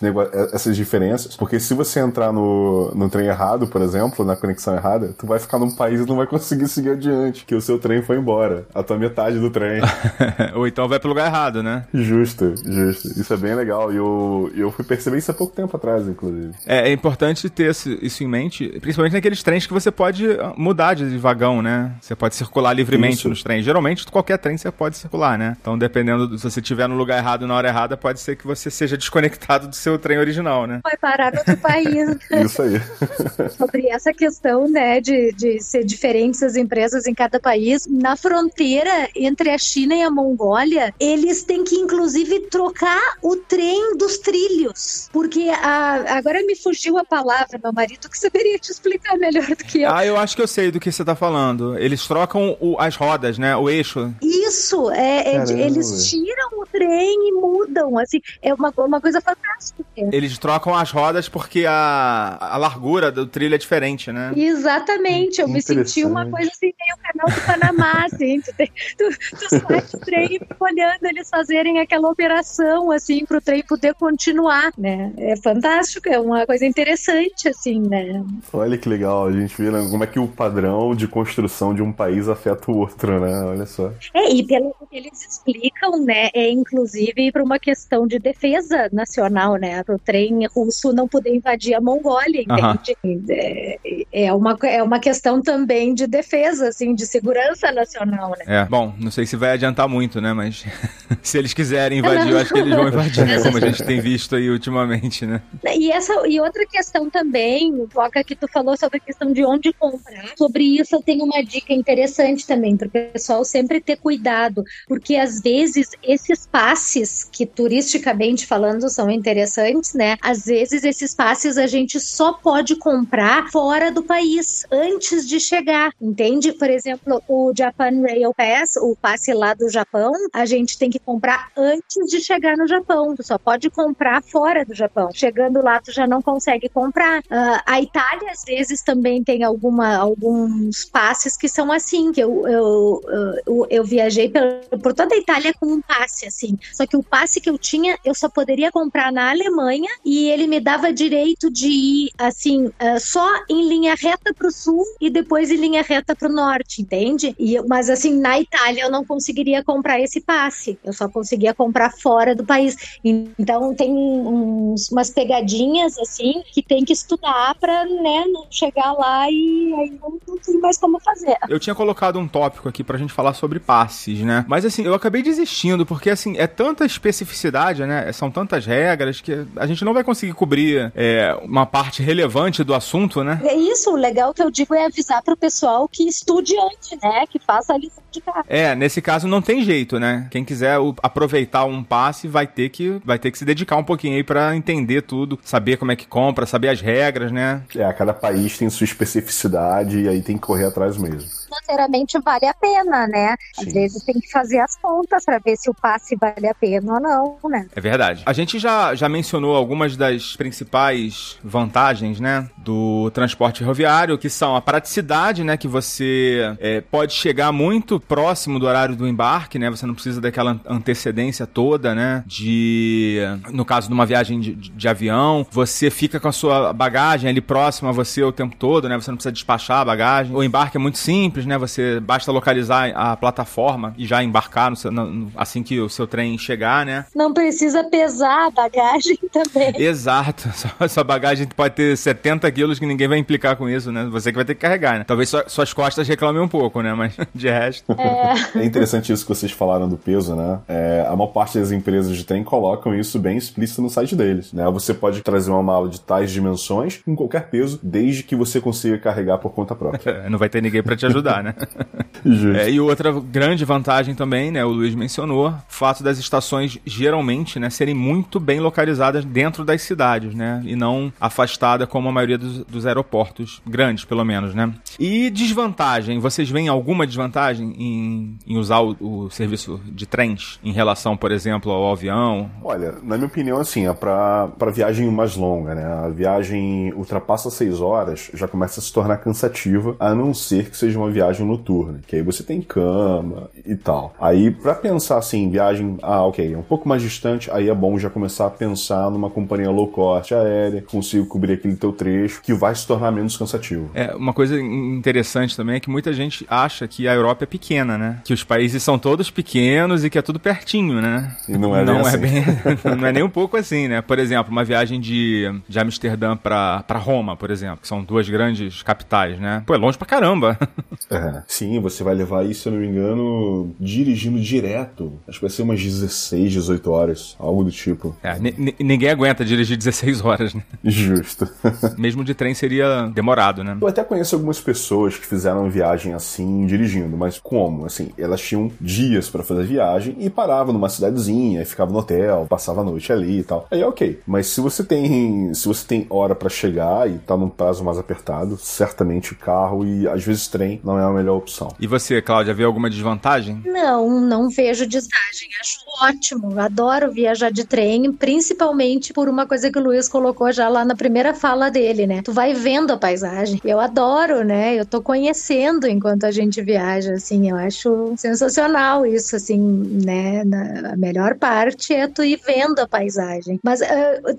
essas diferenças, porque se você entrar no, no trem errado, por exemplo, na conexão errada, tu vai ficar num país e não vai conseguir seguir adiante, que o seu trem foi embora, a tua metade do trem. *laughs*
Ou então vai pro lugar errado, né?
Justo, justo. Isso é bem legal. E eu, eu fui perceber isso há pouco tempo atrás, inclusive.
É, é importante ter isso em mente, principalmente naqueles trens que você pode mudar de vagão, né? Você pode circular livremente isso. nos trens. Geralmente, qualquer trem você pode circular, né? Então, dependendo, do, se você estiver no lugar errado na hora errada, pode ser que você seja *laughs* desconectado do seu trem original, né?
Vai parar no outro país. *laughs*
isso aí. *laughs*
Sobre essa questão, né, de, de ser diferentes as empresas em cada país, na fronteira entre a China e a Mongólia, eles têm que, inclusive, trocar o trem dos trilhos. Porque a, agora me fugiu a palavra, meu marido, que saberia te explicar melhor do que eu.
Ah, eu acho que eu sei do que você tá falando. Eles trocam o, as rodas, né? O eixo.
Isso, é, é eles tiram o trem e mudam, assim, é uma, uma coisa fantástica.
Eles trocam as rodas porque a, a largura do trilho é diferente, né?
Exatamente, eu me senti uma coisa assim, meio canal do Panamá, *laughs* assim, tu, tu, tu sai do trem olhando eles fazerem aquela operação, assim, pro trem poder continuar, né? É fantástico, é uma coisa interessante, assim, né?
Olha que legal, a gente vê né, como é que o padrão de construção de um país afeta o outro, né? Olha só.
É, e pelo que eles explicam, né, é inclusive para uma questão de defesa nacional, né? Para o trem russo não poder invadir a Mongólia, entende? Uhum. É, é, uma, é uma questão também de defesa, assim, de segurança nacional, né?
É, bom, não sei se vai adiantar muito, né? Mas *laughs* se eles quiserem invadir, eu acho que eles vão *laughs* invadir, né? Como a gente *laughs* tem visto aí ultimamente, né?
E, essa, e outra questão também, Toca, que tu falou sobre a questão de onde comprar. Sobre isso eu tenho uma dica interessante também, para o pessoal sempre ter cuidado, porque às vezes esses passes, que turisticamente falando são interessantes, né? Às vezes esses passes a gente só pode comprar fora do país, antes de chegar, entende? Por exemplo, o Japan Rail Pass, o passe lá do Japão, a gente tem que comprar antes de chegar no Japão. Tu só pode comprar fora do Japão. Chegando lá, tu já não consegue consegue comprar. Uh, a Itália, às vezes, também tem alguma, alguns passes que são assim, que eu, eu, eu, eu viajei pela por toda a Itália com um passe, assim. Só que o passe que eu tinha, eu só poderia comprar na Alemanha e ele me dava direito de ir, assim, uh, só em linha reta para o sul e depois em linha reta para o norte, entende? E, mas, assim, na Itália eu não conseguiria comprar esse passe. Eu só conseguia comprar fora do país. Então, tem uns, umas pegadinhas, assim, que tem que estudar para, né, não chegar lá e aí não, não tem mais como fazer.
Eu tinha colocado um tópico aqui pra gente falar sobre passes, né? Mas assim, eu acabei desistindo, porque assim, é tanta especificidade, né? São tantas regras que a gente não vai conseguir cobrir é, uma parte relevante do assunto, né?
É isso, o legal que eu digo é avisar pro pessoal que estude antes, né? Que faça a lição de casa.
É, nesse caso não tem jeito, né? Quem quiser aproveitar um passe vai ter que, vai ter que se dedicar um pouquinho aí pra entender tudo, saber como é que compra, saber as regras, né?
É, cada país tem sua especificidade e aí tem que correr atrás mesmo
financeiramente vale a pena, né? Sim. Às vezes tem que fazer as contas para ver se o passe vale a pena ou não, né?
É verdade. A gente já, já mencionou algumas das principais vantagens, né, do transporte rodoviário, que são a praticidade, né, que você é, pode chegar muito próximo do horário do embarque, né? Você não precisa daquela antecedência toda, né? De, no caso de uma viagem de, de, de avião, você fica com a sua bagagem ali próxima a você o tempo todo, né? Você não precisa despachar a bagagem. O embarque é muito simples simples, né? Você basta localizar a plataforma e já embarcar no, no, assim que o seu trem chegar, né?
Não precisa pesar a bagagem *laughs* também.
Exato. *laughs* Sua bagagem pode ter 70 quilos que ninguém vai implicar com isso, né? Você que vai ter que carregar, né? Talvez suas costas reclamem um pouco, né? Mas *laughs* de resto.
É. é interessante isso que vocês falaram do peso, né? É, a maior parte das empresas de trem colocam isso bem explícito no site deles, né? Você pode trazer uma mala de tais dimensões com qualquer peso, desde que você consiga carregar por conta própria.
É, não vai ter ninguém para te ajudar né? *laughs* É, e outra grande vantagem também, né, o Luiz mencionou, o fato das estações geralmente, né, serem muito bem localizadas dentro das cidades, né, e não afastada como a maioria dos, dos aeroportos grandes, pelo menos, né. E desvantagem, vocês veem alguma desvantagem em, em usar o, o, serviço de trens em relação, por exemplo, ao avião?
Olha, na minha opinião, assim, é para viagem mais longa, né, a viagem ultrapassa seis horas, já começa a se tornar cansativa, a não ser que seja uma viagem viagem noturna, que aí você tem cama e tal. Aí, para pensar assim, viagem, ah, ok, é um pouco mais distante, aí é bom já começar a pensar numa companhia low cost aérea, consigo cobrir aquele teu trecho, que vai se tornar menos cansativo.
É, uma coisa interessante também é que muita gente acha que a Europa é pequena, né? Que os países são todos pequenos e que é tudo pertinho, né?
E não é não é assim. bem, *laughs* *laughs*
não é nem um pouco assim, né? Por exemplo, uma viagem de, de Amsterdã para Roma, por exemplo, que são duas grandes capitais, né? Pô, é longe pra caramba. *laughs*
Sim, você vai levar isso, se eu não me engano, dirigindo direto. Acho que vai ser umas 16, 18 horas, algo do tipo.
É, ninguém aguenta dirigir 16 horas, né? *laughs*
Justo. *laughs*
Mesmo de trem seria demorado, né?
Eu até conheço algumas pessoas que fizeram viagem assim, dirigindo, mas como? Assim, elas tinham dias para fazer a viagem e paravam numa cidadezinha, ficava no hotel, passava a noite ali e tal. Aí ok. Mas se você tem, se você tem hora para chegar e tá num prazo mais apertado, certamente carro e às vezes trem não é é a melhor opção.
E você, Cláudia, vê alguma desvantagem?
Não, não vejo desvantagem. Acho ótimo. Adoro viajar de trem, principalmente por uma coisa que o Luiz colocou já lá na primeira fala dele, né? Tu vai vendo a paisagem. Eu adoro, né? Eu tô conhecendo enquanto a gente viaja, assim. Eu acho sensacional isso, assim, né? Na, a melhor parte é tu ir vendo a paisagem. Mas uh,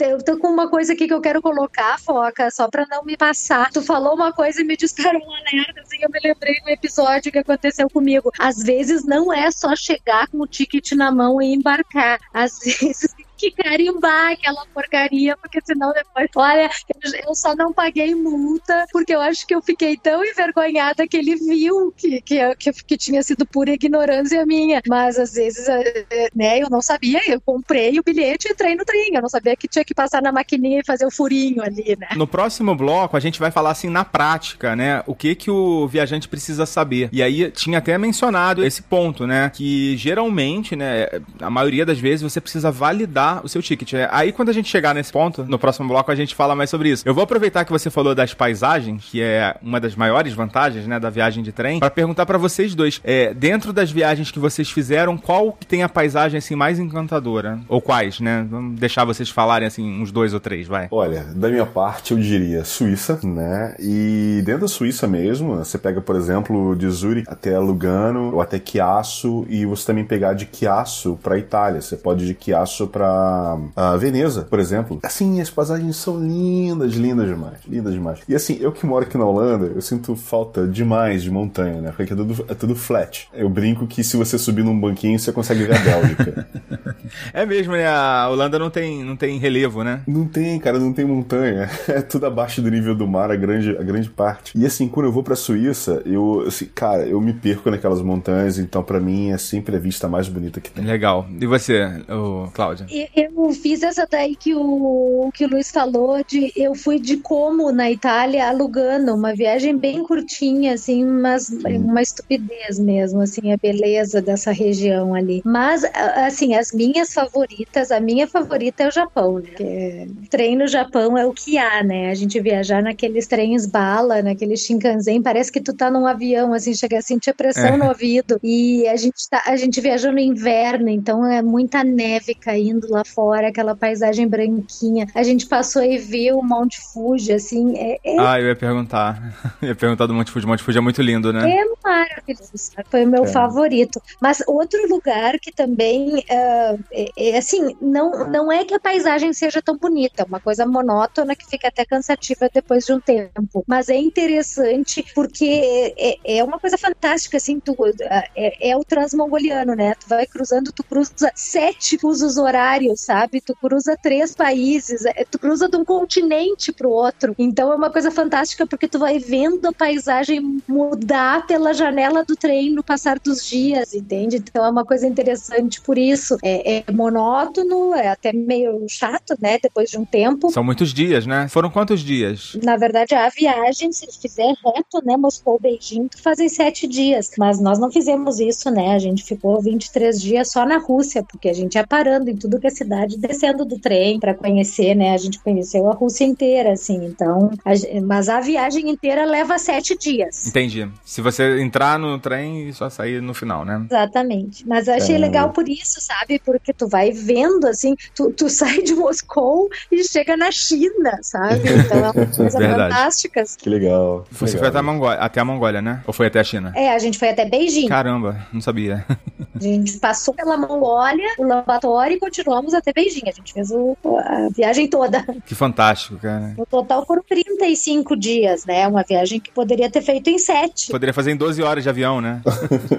eu tô com uma coisa aqui que eu quero colocar, Foca, só pra não me passar. Tu falou uma coisa e me disparou um alerta, assim, eu me lembrei lembrei do episódio que aconteceu comigo. Às vezes não é só chegar com o ticket na mão e embarcar. Às *laughs* vezes que carimbar aquela porcaria, porque senão depois, olha, eu só não paguei multa, porque eu acho que eu fiquei tão envergonhada que ele viu que, que, que, que tinha sido pura ignorância minha. Mas às vezes, é, é, né, eu não sabia, eu comprei o bilhete e entrei no trem, eu não sabia que tinha que passar na maquininha e fazer o furinho ali, né?
No próximo bloco, a gente vai falar assim na prática, né, o que que o viajante precisa saber. E aí tinha até mencionado esse ponto, né, que geralmente, né, a maioria das vezes você precisa validar o seu ticket. É, aí quando a gente chegar nesse ponto, no próximo bloco a gente fala mais sobre isso. Eu vou aproveitar que você falou das paisagens, que é uma das maiores vantagens, né, da viagem de trem, para perguntar para vocês dois, é, dentro das viagens que vocês fizeram, qual que tem a paisagem assim mais encantadora? Ou quais, né? Vamos deixar vocês falarem assim uns dois ou três, vai.
Olha, da minha parte eu diria Suíça, né? E dentro da Suíça mesmo, você pega, por exemplo, de Zurich até Lugano ou até Chiasso e você também pegar de Chiasso para Itália. Você pode ir de Chiasso para uh, Veneza, por exemplo. Assim, as paisagens são lindas, lindas demais, lindas demais. E assim, eu que moro aqui na Holanda, eu sinto falta demais de montanha, né? Porque aqui é tudo, é tudo flat. Eu brinco que se você subir num banquinho, você consegue ver a Bélgica. *laughs*
é mesmo, né? A Holanda não tem, não tem relevo, né?
Não tem, cara, não tem montanha. *laughs* É tudo abaixo do nível do mar, a grande, a grande parte. E assim, quando eu vou pra Suíça, eu, assim, cara, eu me perco naquelas montanhas, então para mim é sempre a vista mais bonita que tem.
Legal. E você, o Cláudia?
Eu fiz essa daí que o, que o Luiz falou, de eu fui de Como, na Itália, a Lugano, uma viagem bem curtinha, assim, mas uma estupidez mesmo, assim, a beleza dessa região ali. Mas, assim, as minhas favoritas, a minha favorita é o Japão, né? Porque trem no Japão é o que há, né? A gente viajar naqueles trens bala, naquele Shinkansen, parece que tu tá num avião, assim, chega a sentir pressão é. no ouvido. E a gente, tá, a gente viajou no inverno, então é muita neve caindo lá fora, aquela paisagem branquinha. A gente passou e viu o Monte Fuji, assim. É,
é... Ah, eu ia perguntar. Eu *laughs* ia perguntar do Monte Fuji. O Monte Fuji é muito lindo, né?
É maravilhoso. Foi o meu é. favorito. Mas outro lugar que também, uh, assim, não, não é que a paisagem seja tão bonita, é uma coisa monótona que fica até cansativa depois de um tempo. Mas é interessante porque é, é uma coisa fantástica, assim, tu, é, é o transmongoliano, né? Tu vai cruzando, tu cruza sete usos horários, sabe? Tu cruza três países, é, tu cruza de um continente pro outro. Então é uma coisa fantástica porque tu vai vendo a paisagem mudar pela janela do trem no passar dos dias, entende? Então é uma coisa interessante por isso. É, é monótono, é até meio chato, né? Depois de um tempo.
São muitos dias, né? Foram quantos dias?
Na verdade, a viagem, se fizer reto, né? Moscou, Beijing, tu fazem sete dias. Mas nós não fizemos isso, né? A gente ficou 23 dias só na Rússia, porque a gente ia parando em tudo que é cidade, descendo do trem para conhecer, né? A gente conheceu a Rússia inteira, assim. Então, a, mas a viagem inteira leva sete dias.
Entendi. Se você entrar no trem e só sair no final, né?
Exatamente. Mas eu achei é. legal por isso, sabe? Porque tu vai vendo, assim, tu, tu *laughs* sai de Moscou e chega na China, sabe? Então é uma *laughs* coisa fantástica.
Que legal.
Você
legal.
foi até a, Mongólia, até a Mongólia, né? Ou foi até a China?
É, a gente foi até Beijing.
Caramba, não sabia.
A gente passou pela Mongólia, o lavatório e continuamos até Beijing. A gente fez o, a viagem toda.
Que fantástico, cara.
No total foram 35 dias, né? Uma viagem que poderia ter feito em 7.
Poderia fazer em 12 horas de avião, né?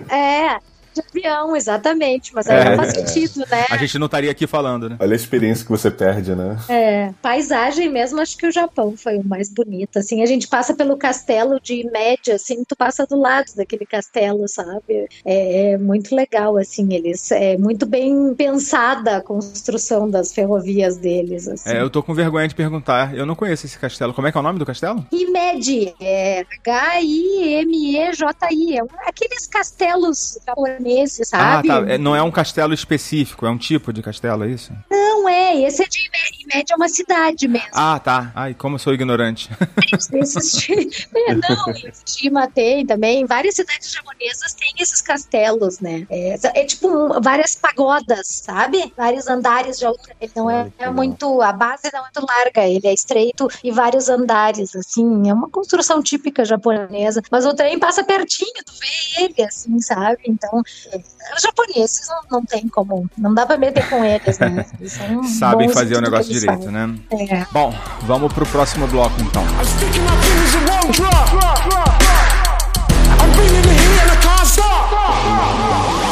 é, *laughs* de avião, exatamente. Mas aí é, não faz sentido, né?
A gente não estaria aqui falando, né?
Olha a experiência que você perde, né?
É. Paisagem mesmo, acho que o Japão foi o mais bonito. Assim, a gente passa pelo castelo de média, assim, tu passa do lado daquele castelo, sabe? É, é muito legal, assim, eles. É muito bem pensada a construção das ferrovias deles. Assim.
É, eu tô com vergonha de perguntar. Eu não conheço esse castelo. Como é que é o nome do castelo?
Imed. É H-I-M-E-J-I. É um, aqueles castelos japoneses japoneses, sabe?
Ah, tá. É, não é um castelo específico, é um tipo de castelo, é isso?
Não é, esse é de média é uma cidade mesmo.
Ah, tá. Ai, como eu sou ignorante. *laughs*
Esses de... *laughs* é, não, Fukushima tem também. Várias cidades japonesas têm esses castelos, né? É, é tipo um, várias pagodas, sabe? Vários andares de altura. Ele não é, é muito. A base não é muito larga, ele é estreito e vários andares, assim. É uma construção típica japonesa. Mas o trem passa pertinho, tu vê ele, assim, sabe? Então, os japoneses não, não tem como, não dá pra meter com eles, né? *laughs* Eles
Sabem fazer o negócio direito, né? É. Bom, vamos pro próximo bloco então. I'm.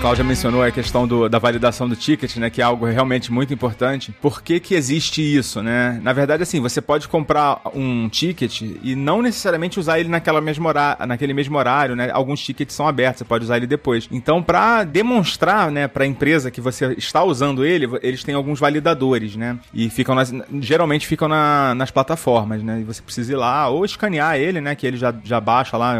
Cláudia mencionou a questão do, da validação do ticket, né? Que é algo realmente muito importante. Por que que existe isso, né? Na verdade, assim, você pode comprar um ticket e não necessariamente usar ele naquela mesma horário, naquele mesmo horário, né? Alguns tickets são abertos, você pode usar ele depois. Então, para demonstrar, né, para a empresa que você está usando ele, eles têm alguns validadores, né? E ficam nas, geralmente ficam na, nas plataformas, né? E você precisa ir lá ou escanear ele, né? Que ele já, já baixa lá.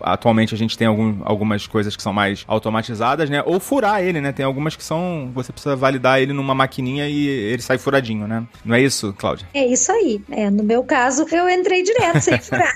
Atualmente a gente tem algum, algumas coisas que são mais automatizadas, né? Ou furar ele, né? Tem algumas que são. Você precisa validar ele numa maquininha e ele sai furadinho, né? Não é isso, Cláudia?
É isso aí. É, no meu caso, eu entrei direto sem *laughs* furar.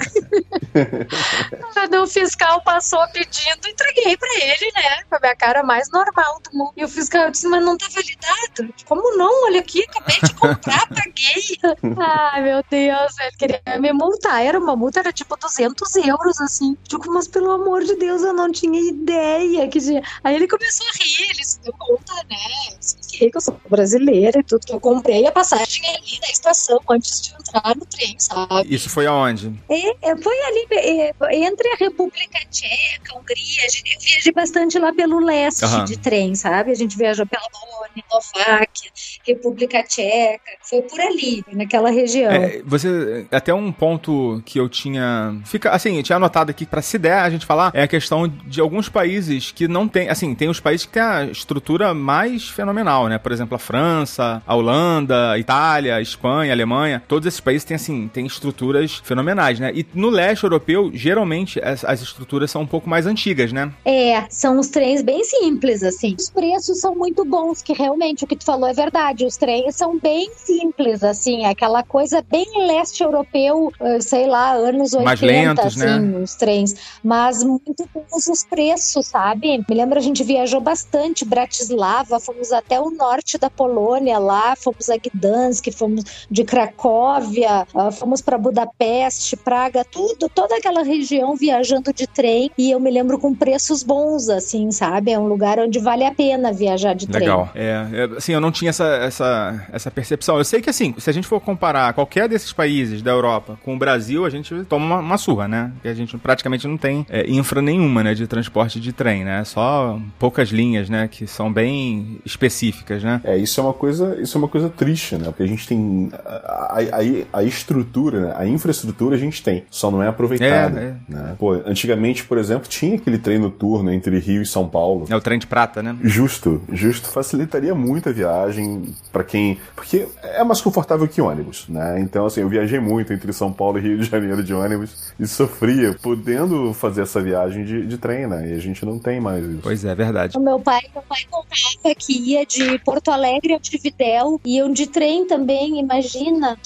*laughs* Quando o fiscal passou pedindo, entreguei pra ele, né? Com a minha cara mais normal do mundo. E o fiscal disse, mas não tá validado. Como não? Olha aqui, acabei de comprar, *laughs* paguei. Ai, meu Deus, ele queria me multar. Era uma multa, era tipo 200 euros, assim. Tipo, mas pelo amor de Deus, eu não tinha ideia que tinha. Aí ele começou a rir, ele se deu conta, né? Eu que eu sou brasileira e tudo, que eu comprei a passagem ali na estação antes de entrar no trem, sabe?
Isso foi aonde?
É, foi ali é, entre a República Tcheca, Hungria. Eu viajei bastante lá pelo leste uhum. de trem, sabe? A gente viajou pela Polônia, Eslováquia, República Tcheca. Foi por ali, naquela região.
É, você, até um ponto que eu tinha. Fica, assim, eu tinha anotado aqui, pra se der a gente falar, é a questão de alguns países que não tem. Assim, tem os países que têm a estrutura mais fenomenal, né? Por exemplo, a França, a Holanda, a Itália, a Espanha, a Alemanha. Todos esses países têm, assim, têm estruturas fenomenais, né? E no leste europeu, geralmente, as, as estruturas são um pouco mais antigas, né?
É, são os trens bem simples, assim. Os preços são muito bons, que realmente o que tu falou é verdade. Os trens são bem simples, assim, aquela coisa bem leste europeu, eh, sei lá, anos 80, mais lentos, assim, né? os trens. Mas muito bons os preços, sabe? Me lembro, a gente viajou bastante, Bratislava, fomos até o norte da Polônia lá, fomos a Gdansk, fomos de Cracóvia, ah, fomos para Budapeste, Praga, tudo, toda aquela região viajando de trem e eu me lembro com preços bons, assim, sabe? É um lugar onde vale a pena viajar de
trem. Legal. É, é, assim, eu não tinha essa, essa, essa percepção. Eu sei que, assim, se a gente for comparar qualquer desses países da Europa com o Brasil, a gente toma uma, uma surra, né? Porque a gente praticamente não tem é, infra nenhuma, né, de transporte de trem, né? Só poucas linhas, né, que são bem específicas, né?
É, isso é uma coisa, isso é uma coisa triste, né? Porque a gente tem a, a, a estrutura, né? a infraestrutura a gente tem, só não é aproveitada, é, é. né? Pô, antigamente, por exemplo, tinha aquele trem noturno entre Rio e São Paulo.
É o trem de prata, né?
Justo, justo, facilitaria muito a viagem para quem, porque é mais confortável que ônibus, né? Então, assim, eu viajei muito entre São Paulo e Rio de Janeiro de ônibus e sofria podendo fazer essa viagem de, de trem, né? E a gente não tem mais isso.
Pois é, verdade.
O meu pai, meu pai contava que ia de Porto Alegre a Montevidéu, iam de trem também, imagina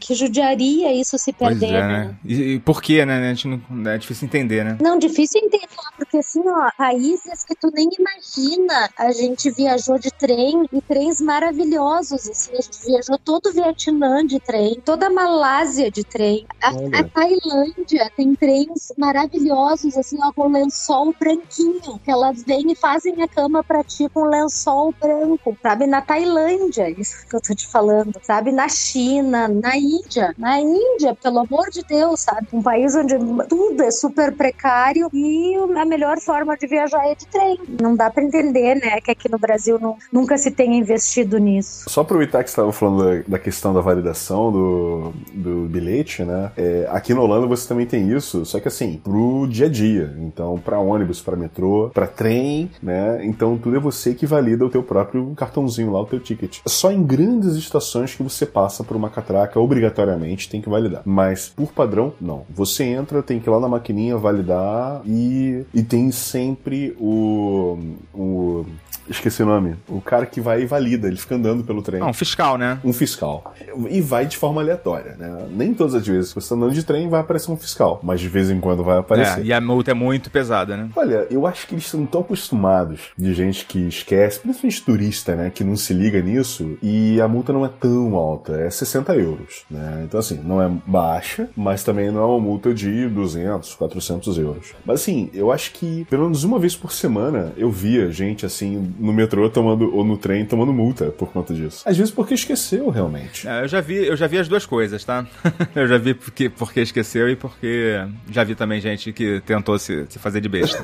que judiaria isso se perder, pois é, né?
né? E, e, por quê, né? A gente não, é difícil entender, né?
Não, difícil entender, porque assim, ó, países que tu nem imagina, a gente viajou de trem e trens maravilhosos, assim, a gente viajou todo o Vietnã de trem, toda a Malásia de trem, a, a Tailândia tem trens maravilhosos, assim, ó, com lençol branquinho, que elas vêm e fazem a cama pra ti com lençol branco, sabe? Na Tailândia, isso que eu tô te falando, sabe? Na China, na Índia, na Índia, pelo amor de Deus, sabe? Um país onde tudo é super precário e a melhor forma de viajar é de trem. Não dá para entender, né, que aqui no Brasil não, nunca se tenha investido nisso.
Só aproveitar que você estava falando da, da, questão da validação do, do bilhete, né? É, aqui na Holanda você também tem isso, só que assim, pro dia a dia. Então, para ônibus, para metrô, para trem, né? Então, tudo é você que valida o teu próprio cartãozinho lá, o teu ticket. Só em grandes estações que você passa por uma catraca, obrigatoriamente tem que validar. Mas, por padrão, não. Você entra, tem que ir lá na maquininha validar e, e tem sempre o, o Esqueci o nome. O cara que vai e valida, ele fica andando pelo trem.
um fiscal, né?
Um fiscal. E vai de forma aleatória, né? Nem todas as vezes que você está andando de trem vai aparecer um fiscal, mas de vez em quando vai aparecer.
É, e a multa é muito pesada, né?
Olha, eu acho que eles estão tão acostumados de gente que esquece, principalmente turista, né? Que não se liga nisso e a multa não é tão alta, é 60 euros, né? Então, assim, não é baixa, mas também não é uma multa de 200, 400 euros. Mas, assim, eu acho que pelo menos uma vez por semana eu via gente, assim, no metrô tomando, ou no trem tomando multa por conta disso. Às vezes porque esqueceu, realmente.
É, eu já vi, eu já vi as duas coisas, tá? *laughs* eu já vi porque, porque esqueceu e porque já vi também gente que tentou se, se fazer de besta.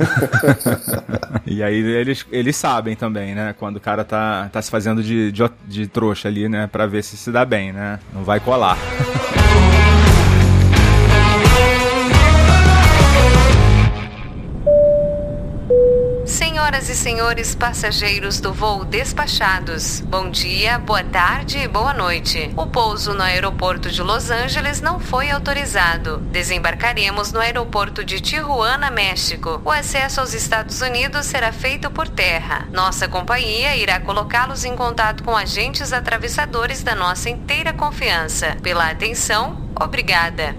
*laughs* e aí eles, eles sabem também, né? Quando o cara tá, tá se fazendo de, de, de trouxa ali, né? Pra ver se se dá bem, né? Não vai colar.
Senhoras e senhores passageiros do voo despachados, bom dia, boa tarde e boa noite. O pouso no aeroporto de Los Angeles não foi autorizado. Desembarcaremos no aeroporto de Tijuana, México. O acesso aos Estados Unidos será feito por terra. Nossa companhia irá colocá-los em contato com agentes atravessadores da nossa inteira confiança. Pela atenção, obrigada.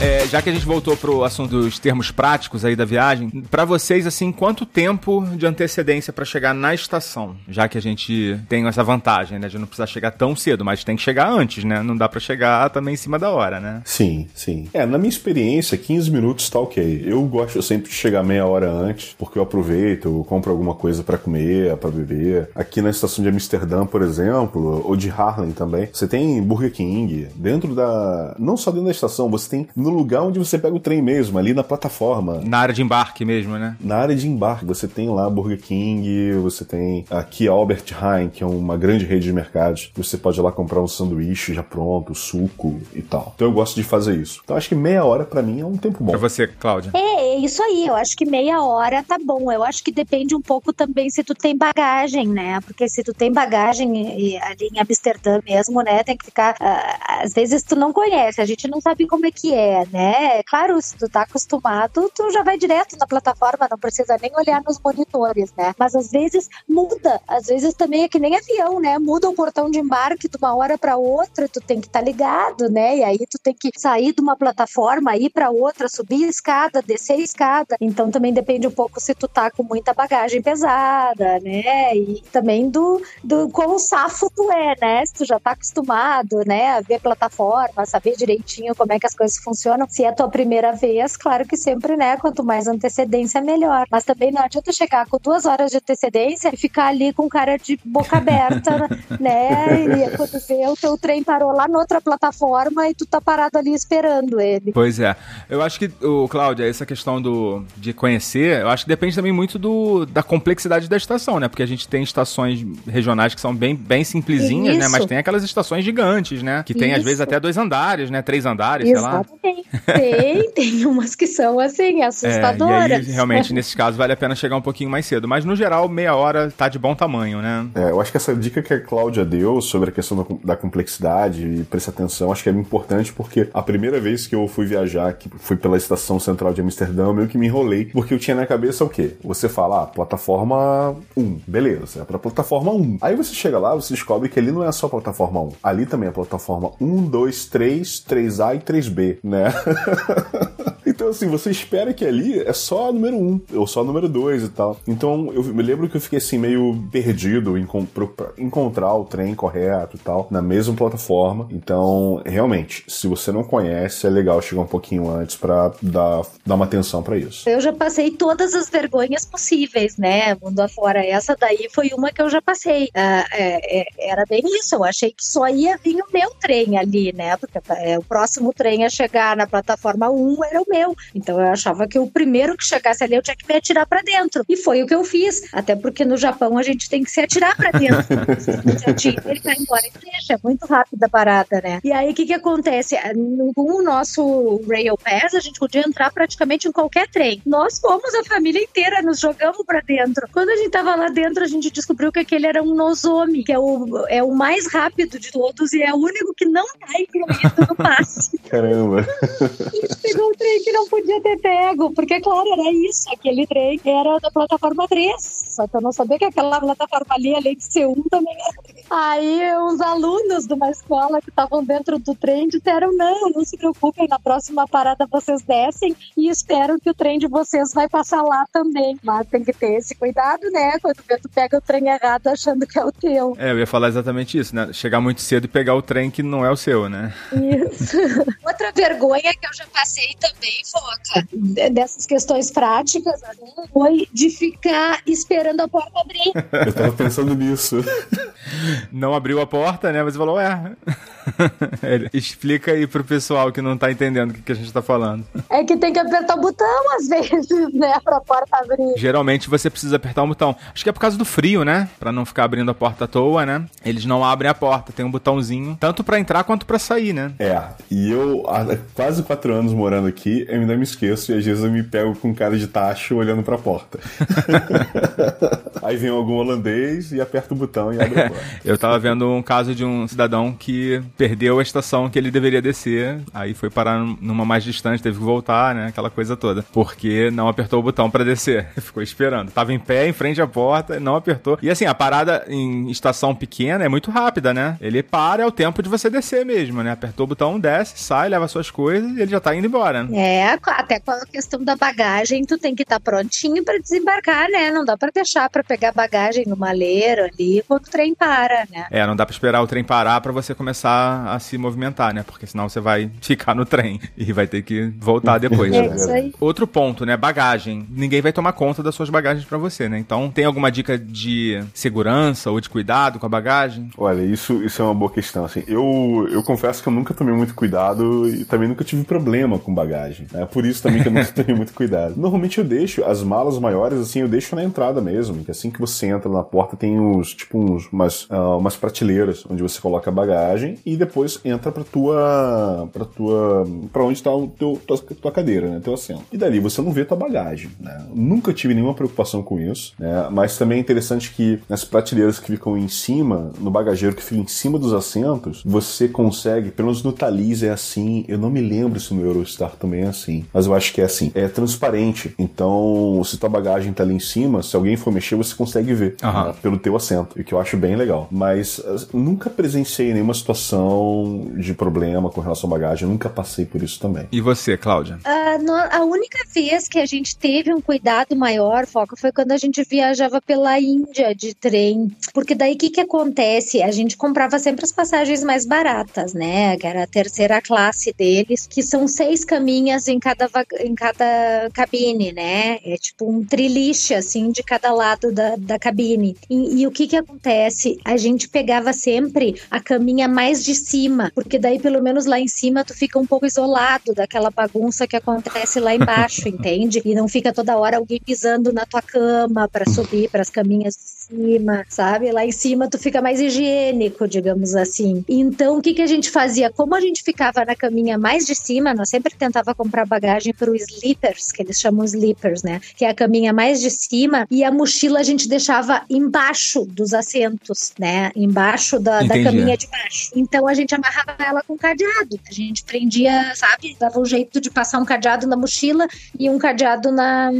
É, já que a gente voltou pro assunto dos termos práticos aí da viagem, para vocês, assim, quanto tempo de antecedência para chegar na estação? Já que a gente tem essa vantagem, né, de não precisar chegar tão cedo, mas tem que chegar antes, né? Não dá para chegar também em cima da hora, né?
Sim, sim. É, na minha experiência, 15 minutos tá ok. Eu gosto sempre de chegar meia hora antes, porque eu aproveito, eu compro alguma coisa para comer, para beber. Aqui na estação de Amsterdã, por exemplo, ou de Harlem também, você tem Burger King dentro da. Não só dentro da estação, você tem no lugar onde você pega o trem mesmo, ali na plataforma.
Na área de embarque mesmo, né?
Na área de embarque, você tem lá Burger King, você tem aqui a Albert Heijn, que é uma grande rede de mercados. Você pode ir lá comprar um sanduíche já pronto, suco e tal. Então eu gosto de fazer isso. Então acho que meia hora para mim é um tempo bom.
Pra você, Cláudia.
É, é isso aí. Eu acho que meia hora tá bom. Eu acho que depende um pouco também se tu tem bagagem, né? Porque se tu tem bagagem ali em Amsterdã mesmo, né? Tem que ficar. Uh, às vezes tu não conhece, a gente não sabe como é que é, né? Claro, se tu tá acostumado, tu já vai direto na plataforma, não precisa nem olhar nos monitores, né? Mas às vezes muda, às vezes também é que nem avião, né? Muda o portão de embarque de uma hora para outra, tu tem que estar tá ligado, né? E aí tu tem que sair de uma plataforma, ir para outra, subir a escada, descer a escada. Então também depende um pouco se tu tá com muita bagagem pesada, né? E também do, do quão safo tu é, né? Se tu já tá acostumado, né, a ver plataforma, saber direitinho como é que as coisas funcionam. Se é a tua primeira vez, claro que sempre, né? Quanto mais antecedência, melhor. Mas também não adianta chegar com duas horas de antecedência e ficar ali com cara de boca aberta, *laughs* né? E quando vê, o teu trem parou lá na outra plataforma e tu tá parado ali esperando ele.
Pois é. Eu acho que, o Cláudia, essa questão do, de conhecer, eu acho que depende também muito do, da complexidade da estação, né? Porque a gente tem estações regionais que são bem, bem simplesinhas, Isso. né? Mas tem aquelas estações gigantes, né? Que tem, Isso. às vezes, até dois andares, né? Três andares, Exato. sei lá.
Tem, *laughs* tem umas que são assim, assustadoras. É, e
aí, realmente, nesses casos, vale a pena chegar um pouquinho mais cedo. Mas no geral, meia hora tá de bom tamanho, né?
É, eu acho que essa dica que a Cláudia deu sobre a questão da complexidade e prestar atenção, acho que é importante porque a primeira vez que eu fui viajar, que fui pela estação central de Amsterdã, eu meio que me enrolei, porque eu tinha na cabeça o quê? Você fala, ah, plataforma 1, beleza, é pra plataforma 1. Aí você chega lá, você descobre que ali não é só plataforma 1, ali também é plataforma 1, 2, 3, 3A e 3B, né? *laughs* então, assim, você espera que ali é só a número 1 um, ou só a número 2 e tal. Então, eu me lembro que eu fiquei assim, meio perdido em encontrar o trem correto e tal, na mesma plataforma. Então, realmente, se você não conhece, é legal chegar um pouquinho antes para dar, dar uma atenção para isso.
Eu já passei todas as vergonhas possíveis, né? Mundo afora. Essa daí foi uma que eu já passei. Ah, é, é, era bem isso. Eu achei que só ia vir o meu trem ali, né? Porque é, o próximo trem a chegar na plataforma 1 era o meu. Então eu achava que o primeiro que chegasse ali eu tinha que me atirar para dentro. E foi o que eu fiz. Até porque no Japão a gente tem que se atirar para dentro. *laughs* ele vai embora e deixa. É muito rápida a parada, né? E aí o que, que acontece? Com o nosso Rail Pass, a gente podia entrar praticamente em qualquer trem. Nós fomos a família inteira, nos jogamos para dentro. Quando a gente tava lá dentro, a gente descobriu que aquele era um Nozomi, que é o, é o mais rápido de todos e é o único que não tá incluído no passe.
Caramba! *laughs*
pegou um trem que não podia ter pego, porque, claro, era isso, aquele trem era da plataforma 3, só que eu não sabia que aquela plataforma ali, além de ser um, também era. Aí, uns alunos de uma escola que estavam dentro do trem disseram: não, não se preocupem, na próxima parada vocês descem e espero que o trem de vocês vai passar lá também. Mas tem que ter esse cuidado, né? Quando tu pega o trem errado achando que é o teu.
É, eu ia falar exatamente isso, né? Chegar muito cedo e pegar o trem que não é o seu, né?
Isso. *laughs* Outra vergonha que eu já passei também Foca, dessas questões práticas, né, foi de ficar esperando a porta abrir. *laughs*
Eu tava pensando nisso.
Não abriu a porta, né? Mas você falou, é. *laughs* Explica aí pro pessoal que não tá entendendo o que, que a gente tá falando.
É que tem que apertar o botão às vezes, *laughs* né? Pra porta abrir.
Geralmente você precisa apertar um botão. Acho que é por causa do frio, né? Pra não ficar abrindo a porta à toa, né? Eles não abrem a porta, tem um botãozinho, tanto pra entrar quanto pra sair, né?
É, e eu, quase quatro anos morando aqui, eu ainda me esqueço e às vezes eu me pego com cara de tacho olhando pra porta. *laughs* Aí vem algum holandês e aperta o botão e abre a *laughs* porta.
eu tava vendo um caso de um cidadão que perdeu a estação que ele deveria descer, aí foi parar numa mais distante, teve que voltar, né? Aquela coisa toda. Porque não apertou o botão para descer. *laughs* Ficou esperando. Tava em pé, em frente à porta, não apertou. E assim, a parada em estação pequena é muito rápida, né? Ele para, é o tempo de você descer mesmo, né? Apertou o botão, desce, sai, leva suas coisas e ele já tá indo embora. Né?
É, até com a questão da bagagem, tu tem que estar tá prontinho para desembarcar, né? Não dá para deixar para pegar bagagem no maleiro ali quando o trem para, né?
É, não dá para esperar o trem parar para você começar a se movimentar, né? Porque senão você vai *laughs* ficar no trem e vai ter que voltar depois.
é isso aí.
Outro ponto, né? Bagagem. Ninguém vai tomar conta das suas bagagens para você, né? Então, tem alguma dica de segurança ou de cuidado com a bagagem?
Olha, isso, isso é uma boa questão. Assim, eu, eu confesso que eu nunca tomei muito cuidado e também nunca tive problema com bagagem. É por isso também que eu nunca *laughs* tomei muito cuidado. Normalmente eu deixo as malas maiores, assim, eu deixo na entrada mesmo. Que assim que você entra na porta tem uns, tipo, uns, umas, uh, umas prateleiras onde você coloca a bagagem e depois entra pra tua. pra tua. pra onde tá o teu, tua, tua cadeira, né? Teu assento. E dali você não vê tua bagagem, né? Nunca tive nenhuma preocupação com isso, né? Mas também é interessante que nas prateleiras que ficam em cima, no bagageiro que fica em cima dos assentos, você consegue, pelo menos no Thalys é assim, eu não me lembro se no Eurostar também é assim, mas eu acho que é assim, é transparente. Então, se tua bagagem tá ali em cima, se alguém for mexer, você consegue ver
uhum.
né? pelo teu assento, o que eu acho bem legal. Mas nunca presenciei nenhuma situação de problema com relação à bagagem, nunca passei por isso também.
E você, Cláudia?
Uh, no, a única vez que a gente teve um cuidado maior, Foca, foi quando a gente viajava pela Índia de trem. Porque daí o que, que acontece? A gente comprava sempre as passagens mais baratas, né? Que era a terceira classe deles, que são seis caminhas em cada, em cada cabine, né? É tipo um triliche, assim, de cada lado da, da cabine. E, e o que que acontece? A gente pegava sempre a caminha mais de cima, porque daí pelo menos lá em cima tu fica um pouco isolado daquela bagunça que acontece lá embaixo, *laughs* entende? E não fica toda hora alguém pisando na tua cama para subir para as caminhas de cima, sabe? Lá em cima tu fica mais higiênico, digamos assim. Então o que que a gente fazia? Como a gente ficava na caminha mais de cima, nós sempre tentava comprar bagagem para os sleepers, que eles chamam sleepers, né? Que é a caminha mais de cima e a mochila a gente deixava embaixo dos assentos, né? Embaixo da, da caminha de baixo. Então a gente amarrava ela com cadeado. A gente prendia, sabe? Dava um jeito de passar um cadeado na mochila e um cadeado na,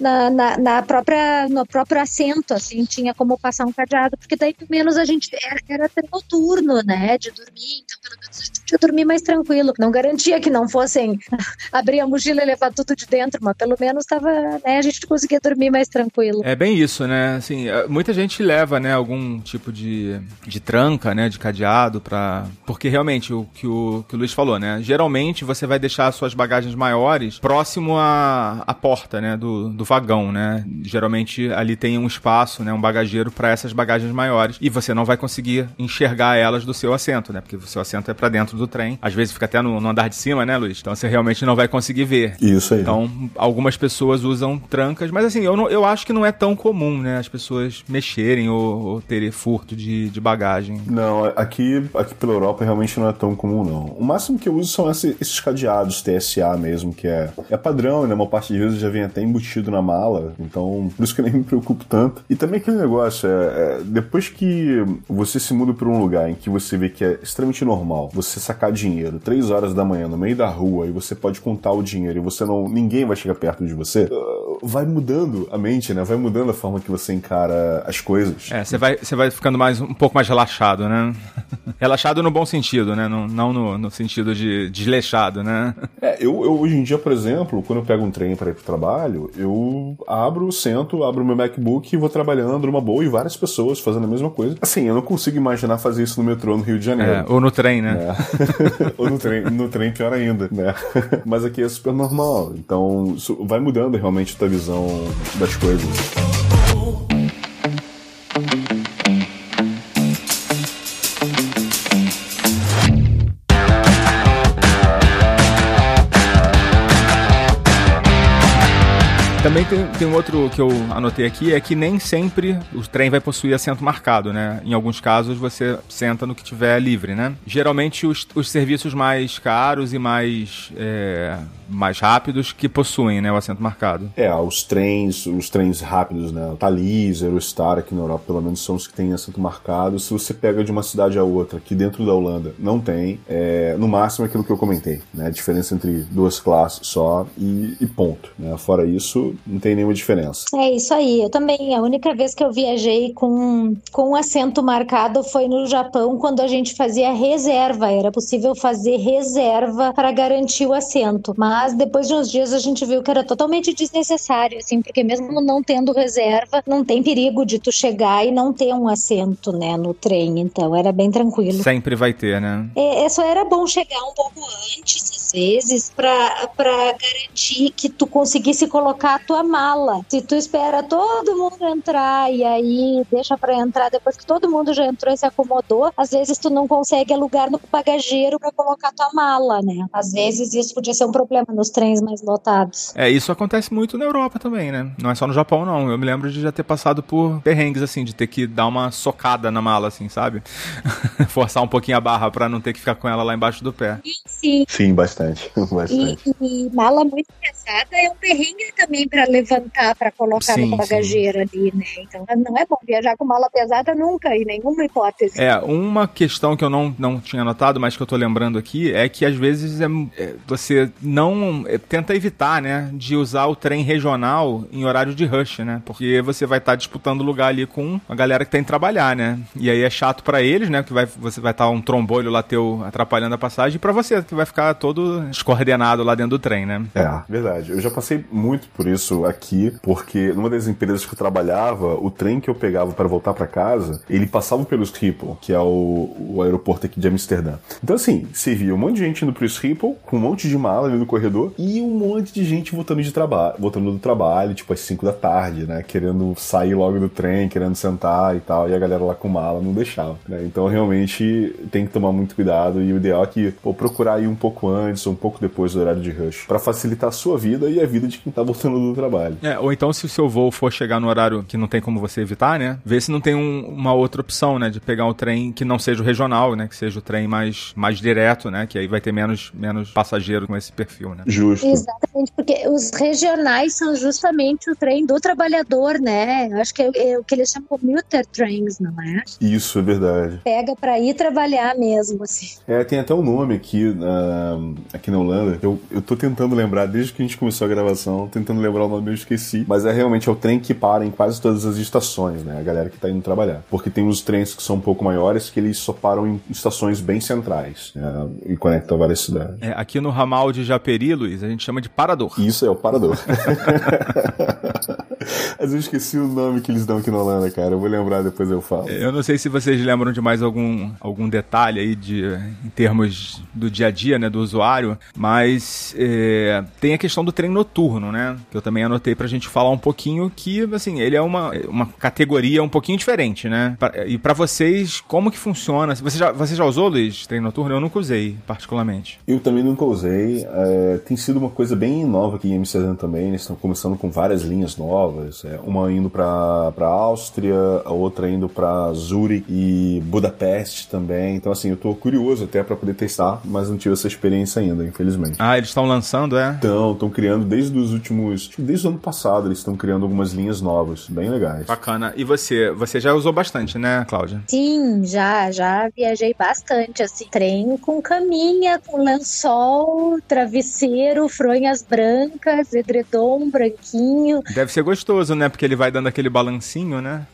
na, na, na própria, no próprio assento, assim, tinha como passar um cadeado, porque daí pelo menos a gente era, era noturno, né? De dormir, então pelo menos podia dormir mais tranquilo. Não garantia que não fossem *laughs* abrir a mochila e levar tudo de dentro, mas pelo menos tava, né? A gente conseguia dormir mais tranquilo.
É bem isso, né? Assim, muita gente leva, né, algum tipo de, de tranca, né, de cadeado para porque realmente o que o que o Luiz falou, né? Geralmente você vai deixar suas bagagens maiores próximo à, à porta, né, do, do vagão, né? Geralmente ali tem um espaço, né, um bagageiro para essas bagagens maiores e você não vai conseguir enxergar elas do seu assento, né? Porque o seu assento é para dentro do trem. Às vezes fica até no, no, andar de cima, né, Luiz? Então você realmente não vai conseguir ver.
Isso aí.
Então algumas pessoas usam trancas, mas assim, eu, não, eu acho que não é tão comum, né? As pessoas mexerem ou, ou terem furto de, de bagagem.
Não, aqui, aqui pela Europa realmente não é tão comum, não. O máximo que eu uso são esses, esses cadeados TSA mesmo, que é, é padrão, né? Uma parte de vezes já vem até embutido na mala, então por isso que eu nem me preocupo tanto. E também aquele negócio, é, é depois que você se muda para um lugar em que você vê que é extremamente normal você sacar dinheiro três horas da manhã no meio da rua e você pode contar o dinheiro e você não. ninguém vai chegar perto de você, uh, vai mudando a mente, né? Vai mudando a forma que você encara as coisas.
É, você vai, você vai ficando mais um pouco mais relaxado, né? *laughs* relaxado no bom sentido, né? Não, não no, no sentido de desleixado, né?
É, eu, eu hoje em dia, por exemplo, quando eu pego um trem para ir pro trabalho, eu abro, sento, abro meu MacBook e vou trabalhando numa boa e várias pessoas fazendo a mesma coisa. Assim, eu não consigo imaginar fazer isso no metrô no Rio de Janeiro. É,
ou no trem, né? *laughs*
Ou no trem, no trem pior ainda, né? Mas aqui é super normal. Então, vai mudando realmente a tua visão das coisas.
Também tem, tem um outro que eu anotei aqui, é que nem sempre o trem vai possuir assento marcado, né? Em alguns casos você senta no que tiver livre, né? Geralmente os, os serviços mais caros e mais, é, mais rápidos que possuem, né, o assento marcado.
É, os trens, os trens rápidos, né? O Thalys, Eurostar aqui na Europa, pelo menos são os que têm assento marcado. Se você pega de uma cidade a outra, aqui dentro da Holanda, não tem. É, no máximo aquilo que eu comentei, né? A diferença entre duas classes só e, e ponto, né? Fora isso, não tem nenhuma diferença.
É isso aí. Eu também, a única vez que eu viajei com, com um assento marcado foi no Japão, quando a gente fazia reserva. Era possível fazer reserva para garantir o assento. Mas depois de uns dias a gente viu que era totalmente desnecessário, assim, porque mesmo não tendo reserva, não tem perigo de tu chegar e não ter um assento, né, no trem. Então era bem tranquilo.
Sempre vai ter, né?
É, é só era bom chegar um pouco antes, às vezes, para garantir que tu conseguisse colocar tua mala. Se tu espera todo mundo entrar e aí deixa para entrar depois que todo mundo já entrou e se acomodou, às vezes tu não consegue alugar no bagageiro para colocar tua mala, né? Às vezes isso podia ser um problema nos trens mais lotados.
É, isso acontece muito na Europa também, né? Não é só no Japão, não. Eu me lembro de já ter passado por perrengues, assim, de ter que dar uma socada na mala, assim, sabe? *laughs* Forçar um pouquinho a barra para não ter que ficar com ela lá embaixo do pé.
Sim.
Sim, bastante. *laughs* bastante.
E, e mala muito pesada é um perrengue também para levantar, para colocar sim, no bagageiro sim. ali, né? Então não é bom viajar com mala pesada nunca, em nenhuma hipótese.
É, uma questão que eu não, não tinha notado, mas que eu tô lembrando aqui, é que às vezes é, é, você não é, tenta evitar, né, de usar o trem regional em horário de rush, né? Porque você vai estar tá disputando lugar ali com a galera que tem que trabalhar, né? E aí é chato para eles, né? Que vai, você vai estar tá um trombolho lá teu atrapalhando a passagem, e pra você, que vai ficar todo descoordenado lá dentro do trem, né?
É, verdade. Eu já passei muito por isso aqui, porque numa das empresas que eu trabalhava, o trem que eu pegava para voltar para casa, ele passava pelo Schiphol, que é o, o, aeroporto aqui de Amsterdã. Então, assim, você via um monte de gente indo pro Schiphol, com um monte de mala ali no corredor, e um monte de gente voltando de trabalho, voltando do trabalho, tipo às 5 da tarde, né? Querendo sair logo do trem, querendo sentar e tal, e a galera lá com mala não deixava, né? Então, realmente, tem que tomar muito cuidado, e o ideal é que, pô, procurar ir um pouco antes ou um pouco depois do horário de rush, para facilitar a sua vida e a vida de quem tá voltando do trabalho.
É, ou então se o seu voo for chegar no horário que não tem como você evitar, né? Vê se não tem um, uma outra opção, né? De pegar um trem que não seja o regional, né? Que seja o trem mais, mais direto, né? Que aí vai ter menos, menos passageiro com esse perfil, né?
Justo.
Exatamente, porque os regionais são justamente o trem do trabalhador, né? Eu acho que é, é o que eles chamam commuter trains, não é?
Isso, é verdade.
Pega para ir trabalhar mesmo, assim.
É, tem até um nome aqui, uh, aqui na Holanda. Eu, eu tô tentando lembrar, desde que a gente começou a gravação, tentando lembrar o nome, eu esqueci. Mas é realmente é o trem que para em quase todas as estações, né? A galera que tá indo trabalhar. Porque tem os trens que são um pouco maiores que eles só param em estações bem centrais né? e conectam várias cidades.
É, aqui no ramal de Japeri, Luiz, a gente chama de parador.
Isso é o parador. *laughs* *laughs* Mas eu esqueci o nome que eles dão aqui na Holanda, cara. Eu vou lembrar, depois eu falo.
Eu não sei se vocês lembram de mais algum, algum detalhe aí de, em termos do dia a dia, né, do usuário, mas é, tem a questão do trem noturno, né, que eu também anotei pra gente falar um pouquinho que, assim, ele é uma, uma categoria um pouquinho diferente, né, e para vocês, como que funciona? Você já, você já usou, Luiz, trem noturno? Eu nunca usei, particularmente.
Eu também nunca usei. É, tem sido uma coisa bem nova aqui em Amsterdã também, eles estão começando com várias linhas novas, é, uma indo para para Áustria, a outra indo para Zurich e Budapeste também. Então assim, eu tô curioso até para poder testar, mas não tive essa experiência ainda, infelizmente.
Ah, eles estão lançando, é?
Estão, estão criando desde os últimos, tipo, desde o ano passado eles estão criando algumas linhas novas, bem legais.
Bacana. E você, você já usou bastante, né, Cláudia?
Sim, já, já viajei bastante, assim, trem com caminha, com lençol, travesseiro, fronhas brancas, edredom branquinho.
Deve ser gostoso, né? Porque ele vai dando aquele balancinho, né?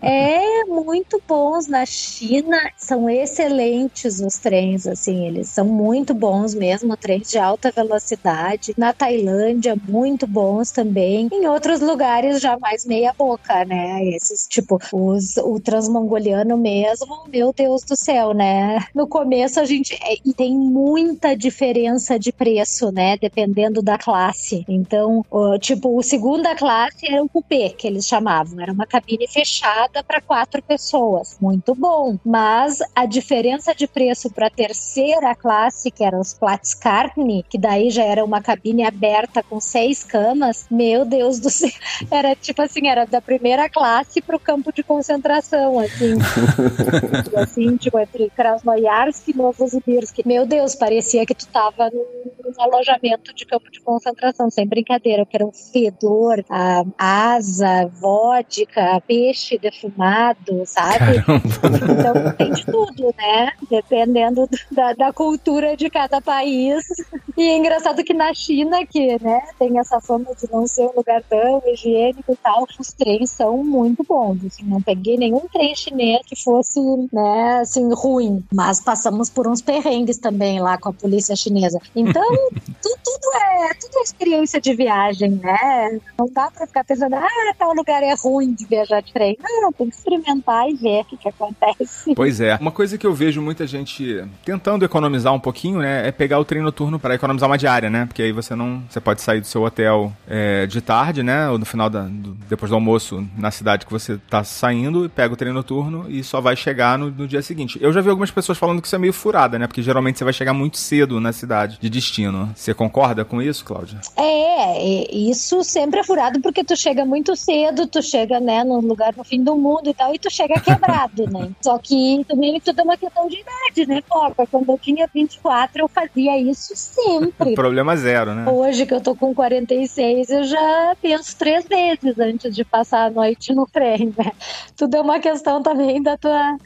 É, muito bons. Na China são excelentes os trens, assim, eles são muito bons mesmo, trens de alta velocidade. Na Tailândia, muito bons também. Em outros lugares já mais meia boca, né? Esses, tipo, os, o transmongoliano mesmo, meu Deus do céu, né? No começo a gente. É, e tem muita diferença de preço, né? Dependendo da classe. Então, o, tipo, o segunda classe era o coupé, que eles chamavam. Era uma cabine fechada para quatro pessoas. Muito bom. Mas a diferença de preço para a terceira classe, que eram os Platzkartni, que daí já era uma cabine aberta com seis camas, meu Deus do *laughs* céu. Era tipo assim, era da primeira classe pro campo de concentração, assim. *laughs* assim, tipo, entre Krasnoyarsk e Novosibirsk. Meu Deus, parecia que tu tava num, num alojamento de campo de concentração, sem brincadeira, que era um fedor, a asa, vodka, peixe defumado, sabe? Caramba. Então tem de tudo, né? Dependendo da, da cultura de cada país. E é engraçado que na China, que né, tem essa fama de não ser um lugar tão higiênico e tal, os trens são muito bons. Assim, não peguei nenhum trem chinês que fosse, né, assim, ruim. Mas passamos por uns perrengues também lá com a polícia chinesa. Então, *laughs* tudo, tudo, é, tudo é experiência de viagem, né? Não dá pra ficar pensando, ah, tal lugar é ruim de viajar de trem. Não, tem que experimentar e ver o que, que acontece.
Pois é. Uma coisa que eu vejo muita gente tentando economizar um pouquinho, né, é pegar o trem noturno para economizar uma diária, né? Porque aí você não, você pode sair do seu hotel é, de tarde, né, ou no final da, do, depois do almoço na cidade que você tá saindo e pega o trem noturno e só vai chegar no, no dia seguinte. Eu já vi algumas pessoas falando que isso é meio furada, né? Porque geralmente você vai chegar muito cedo na cidade de destino. Você concorda com isso, Cláudia?
É, isso sempre é furado porque tu chega muito cedo, tu chega, né, num lugar no fim do mundo e tal, e tu chega *laughs* quebrado, né? Só que também tudo é uma questão de idade, né, Foca? Quando eu tinha 24, eu fazia isso sempre.
Problema zero, né?
Hoje que eu tô com 46, eu já penso três vezes antes de passar a noite no trem, né? Tudo é uma questão também da tua,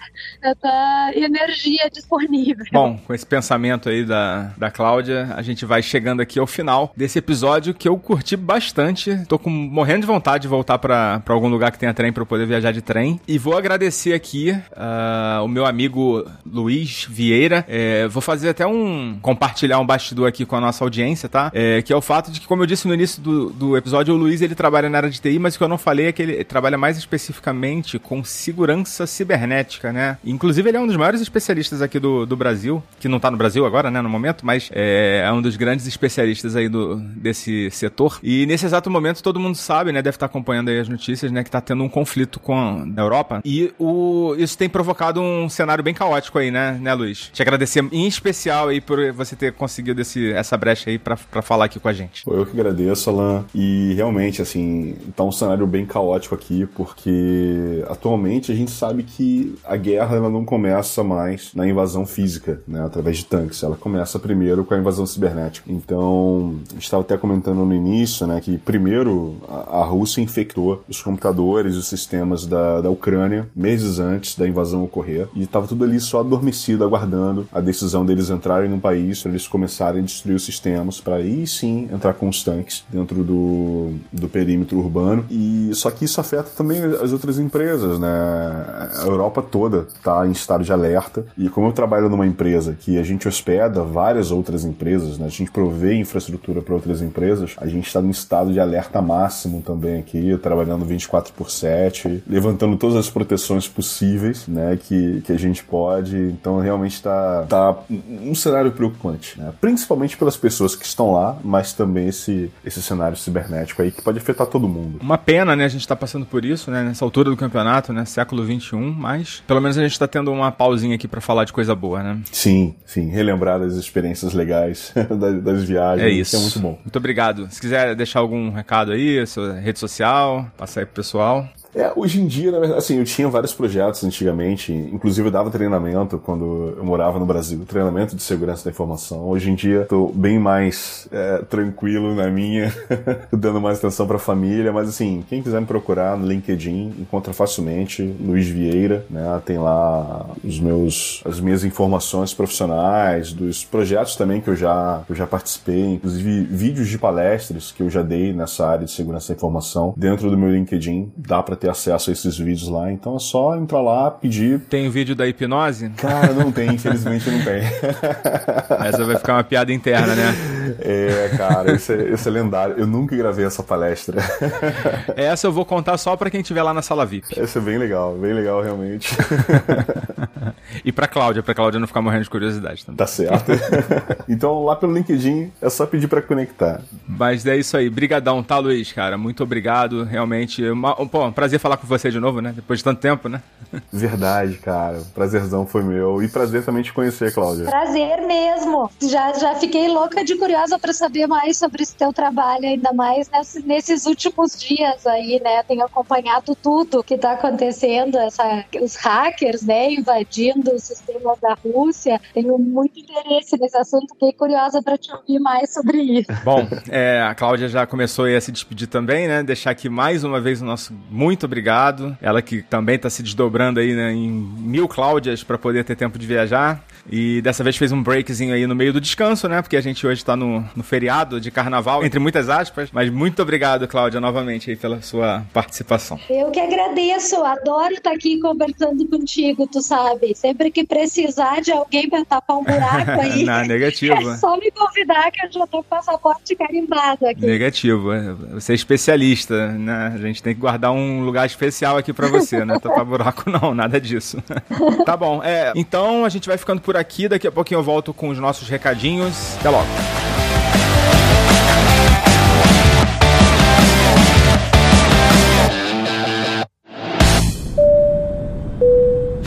da tua energia disponível.
Bom, com esse pensamento aí da, da Cláudia, a gente vai chegando aqui ao final desse episódio que eu curti bastante. Tô com, morrendo de vontade de voltar para algum lugar que tenha trem para eu poder viajar de trem. E vou agradecer aqui uh, o meu amigo Luiz Vieira. É, vou fazer até um. compartilhar um bastidor aqui com a nossa audiência, tá? É, que é o fato de que, como eu disse no início do, do episódio, o Luiz ele trabalha na área de TI, mas o que eu não falei é que ele trabalha mais especificamente com segurança cibernética, né? Inclusive, ele é um dos maiores especialistas aqui do, do Brasil, que não tá no Brasil agora, né, no momento, mas é, é um dos grandes especialistas aí do, desse setor. E nesse exato momento, todo mundo sabe, né, deve estar acompanhando aí as notícias, né, que tá tendo um conflito com a Europa. E o, isso tem provocado um cenário bem caótico aí, né, né, Luiz? Te agradecer em especial aí por você ter conseguido esse, essa brecha aí para falar aqui com a gente.
Eu que agradeço, Alan. E realmente, assim, tá um cenário bem caótico aqui, porque atualmente a gente sabe que a guerra ela não começa mais na invasão física, né, através de tanques. Ela começa primeiro com a invasão cibernética. Então, estava até comentando no início, né, que primeiro a, a Rússia infectou os computadores, os sistemas da, da Ucrânia meses antes da invasão ocorrer e estava tudo ali só adormecido, aguardando a decisão deles entrarem no país, para eles começarem a destruir os sistemas, para aí sim entrar com os tanques dentro do, do perímetro urbano. E só que isso afeta também as outras empresas, né? A Europa toda está em estado de alerta. E como eu trabalho numa empresa que a gente hospeda várias outras empresas, né? A gente provê infraestrutura para outras empresas, a gente está em estado de alerta máximo também aqui, trabalhando 24 por 7, levantando todas as proteções possíveis, né? Que, que a gente pode. Então realmente está tá um cenário preocupante, né? Principalmente pelas pessoas que estão lá, mas também esse, esse cenário cibernético aí que pode afetar todo mundo.
Uma pena, né? A gente está passando por isso, né? Nessa altura do campeonato, né? Século 21, mas pelo menos a gente está tendo uma pausinha aqui para falar de coisa boa, né?
Sim, sim. Relembrar das experiências legais *laughs* das, das viagens.
É isso.
é muito bom.
Muito obrigado. Se quiser deixar algum recado aí, sua rede social, passar aí pro pessoal.
É, hoje em dia, na verdade, assim, eu tinha vários projetos antigamente, inclusive eu dava treinamento quando eu morava no Brasil, treinamento de segurança da informação. Hoje em dia, tô bem mais é, tranquilo na minha, *laughs* dando mais atenção pra família, mas assim, quem quiser me procurar no LinkedIn, encontra facilmente, Luiz Vieira, né, tem lá os meus, as minhas informações profissionais, dos projetos também que eu já, eu já participei, inclusive vídeos de palestras que eu já dei nessa área de segurança da informação. Dentro do meu LinkedIn, dá pra ter acesso a esses vídeos lá. Então é só entrar lá, pedir.
Tem o vídeo da hipnose?
Cara, não tem, infelizmente não tem.
Essa vai ficar uma piada interna, né? *laughs*
É, cara, esse é, esse é lendário. Eu nunca gravei essa palestra. *laughs*
Essa eu vou contar só para quem estiver lá na sala VIP.
Essa é bem legal, bem legal realmente. *laughs*
e pra Cláudia, pra Cláudia não ficar morrendo de curiosidade também.
Tá certo. *laughs* então lá pelo LinkedIn é só pedir para conectar.
Mas é isso aí. Brigadão, tá, Luiz, cara? Muito obrigado. Realmente, uma, pô, um prazer falar com você de novo, né? Depois de tanto tempo, né?
Verdade, cara. Prazerzão foi meu. E prazer também te conhecer, Cláudia.
Prazer mesmo. Já, já fiquei louca de curiosa para saber mais sobre esse teu trabalho, ainda mais nesses, nesses últimos dias aí, né? Tenho acompanhado tudo que tá acontecendo, essa, os hackers, né, invadindo o sistema da Rússia. Tenho muito interesse nesse assunto, fiquei curiosa para te ouvir mais sobre isso.
Bom, é, a Cláudia já começou a se despedir também, né? Deixar aqui mais uma vez o nosso muito obrigado. Ela que também está se desdobrando aí né, em mil Cláudias para poder ter tempo de viajar. E dessa vez fez um breakzinho aí no meio do descanso, né? Porque a gente hoje tá no, no feriado de carnaval, entre muitas aspas. Mas muito obrigado, Cláudia, novamente aí pela sua participação.
Eu que agradeço, adoro estar aqui conversando contigo, tu sabe. Sempre que precisar de alguém pra tapar um buraco aí. *laughs*
Na negativa.
É só me convidar que eu já tô com passaporte carimbado aqui.
Negativo. É, você é especialista, né? A gente tem que guardar um lugar especial aqui para você, né? Tapar buraco *laughs* não, nada disso. *laughs* tá bom. É, então a gente vai ficando por por aqui. Daqui a pouquinho eu volto com os nossos recadinhos. Até logo.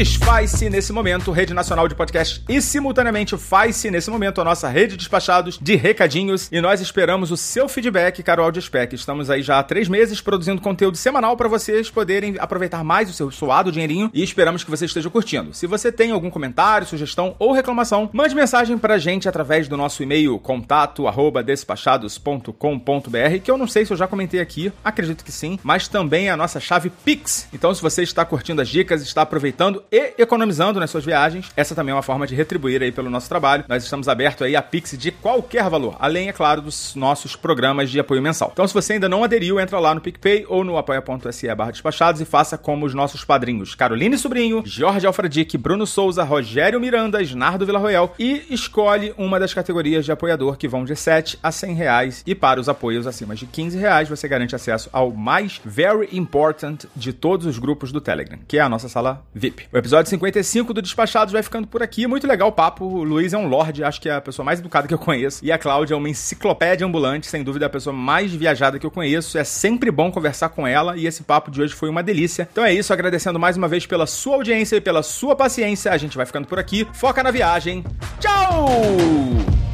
Desfaz-se nesse momento Rede Nacional de Podcast e simultaneamente faz-se nesse momento a nossa rede de despachados de recadinhos e nós esperamos o seu feedback, caro Audiospec. Estamos aí já há três meses produzindo conteúdo semanal para vocês poderem aproveitar mais o seu suado dinheirinho e esperamos que você esteja curtindo. Se você tem algum comentário, sugestão ou reclamação, mande mensagem pra gente através do nosso e-mail contato arroba despachados.com.br que eu não sei se eu já comentei aqui, acredito que sim, mas também é a nossa chave Pix. Então se você está curtindo as dicas, está aproveitando e economizando nas suas viagens. Essa também é uma forma de retribuir aí pelo nosso trabalho. Nós estamos abertos aí a Pix de qualquer valor, além, é claro, dos nossos programas de apoio mensal. Então, se você ainda não aderiu, entra lá no PicPay ou no apoia.se barra despachados e faça como os nossos padrinhos Caroline Sobrinho, Jorge Alfredique, Bruno Souza, Rogério Miranda, Isnardo Villarroel e escolhe uma das categorias de apoiador que vão de 7 a 100 reais e para os apoios acima de 15 reais você garante acesso ao mais very important de todos os grupos do Telegram, que é a nossa sala VIP. O episódio 55 do Despachados vai ficando por aqui. Muito legal o papo. O Luiz é um lorde, acho que é a pessoa mais educada que eu conheço. E a Cláudia é uma enciclopédia ambulante, sem dúvida a pessoa mais viajada que eu conheço. É sempre bom conversar com ela e esse papo de hoje foi uma delícia. Então é isso, agradecendo mais uma vez pela sua audiência e pela sua paciência. A gente vai ficando por aqui. Foca na viagem. Tchau!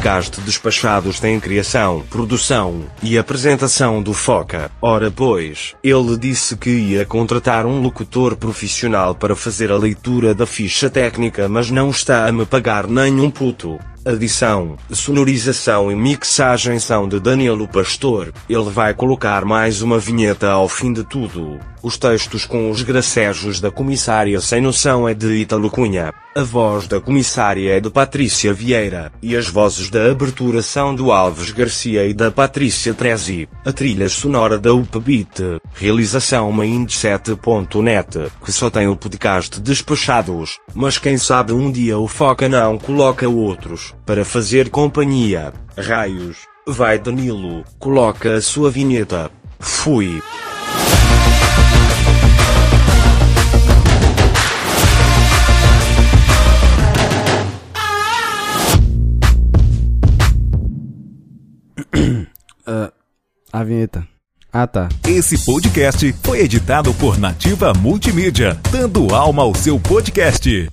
Podcast Despachados tem criação, produção e apresentação do Foca. Ora pois, ele disse que ia contratar um locutor profissional para fazer a leitura da ficha técnica mas não está a me pagar nenhum puto. Adição, sonorização e mixagem são de Danilo Pastor. Ele vai colocar mais uma vinheta ao fim de tudo. Os textos com os gracejos da comissária sem noção é de Italo Cunha. A voz da comissária é de Patrícia Vieira. E as vozes da abertura são do Alves Garcia e da Patrícia Trezi. A trilha sonora da Upbeat. Realização Mindset.net, que só tem o podcast despachados. Mas quem sabe um dia o Foca não coloca outros para fazer companhia. Raios. Vai Danilo, coloca a sua vinheta. Fui.
uh, *coughs* a vinheta. Ah, tá.
Esse podcast foi editado por Nativa Multimídia, dando alma ao seu podcast.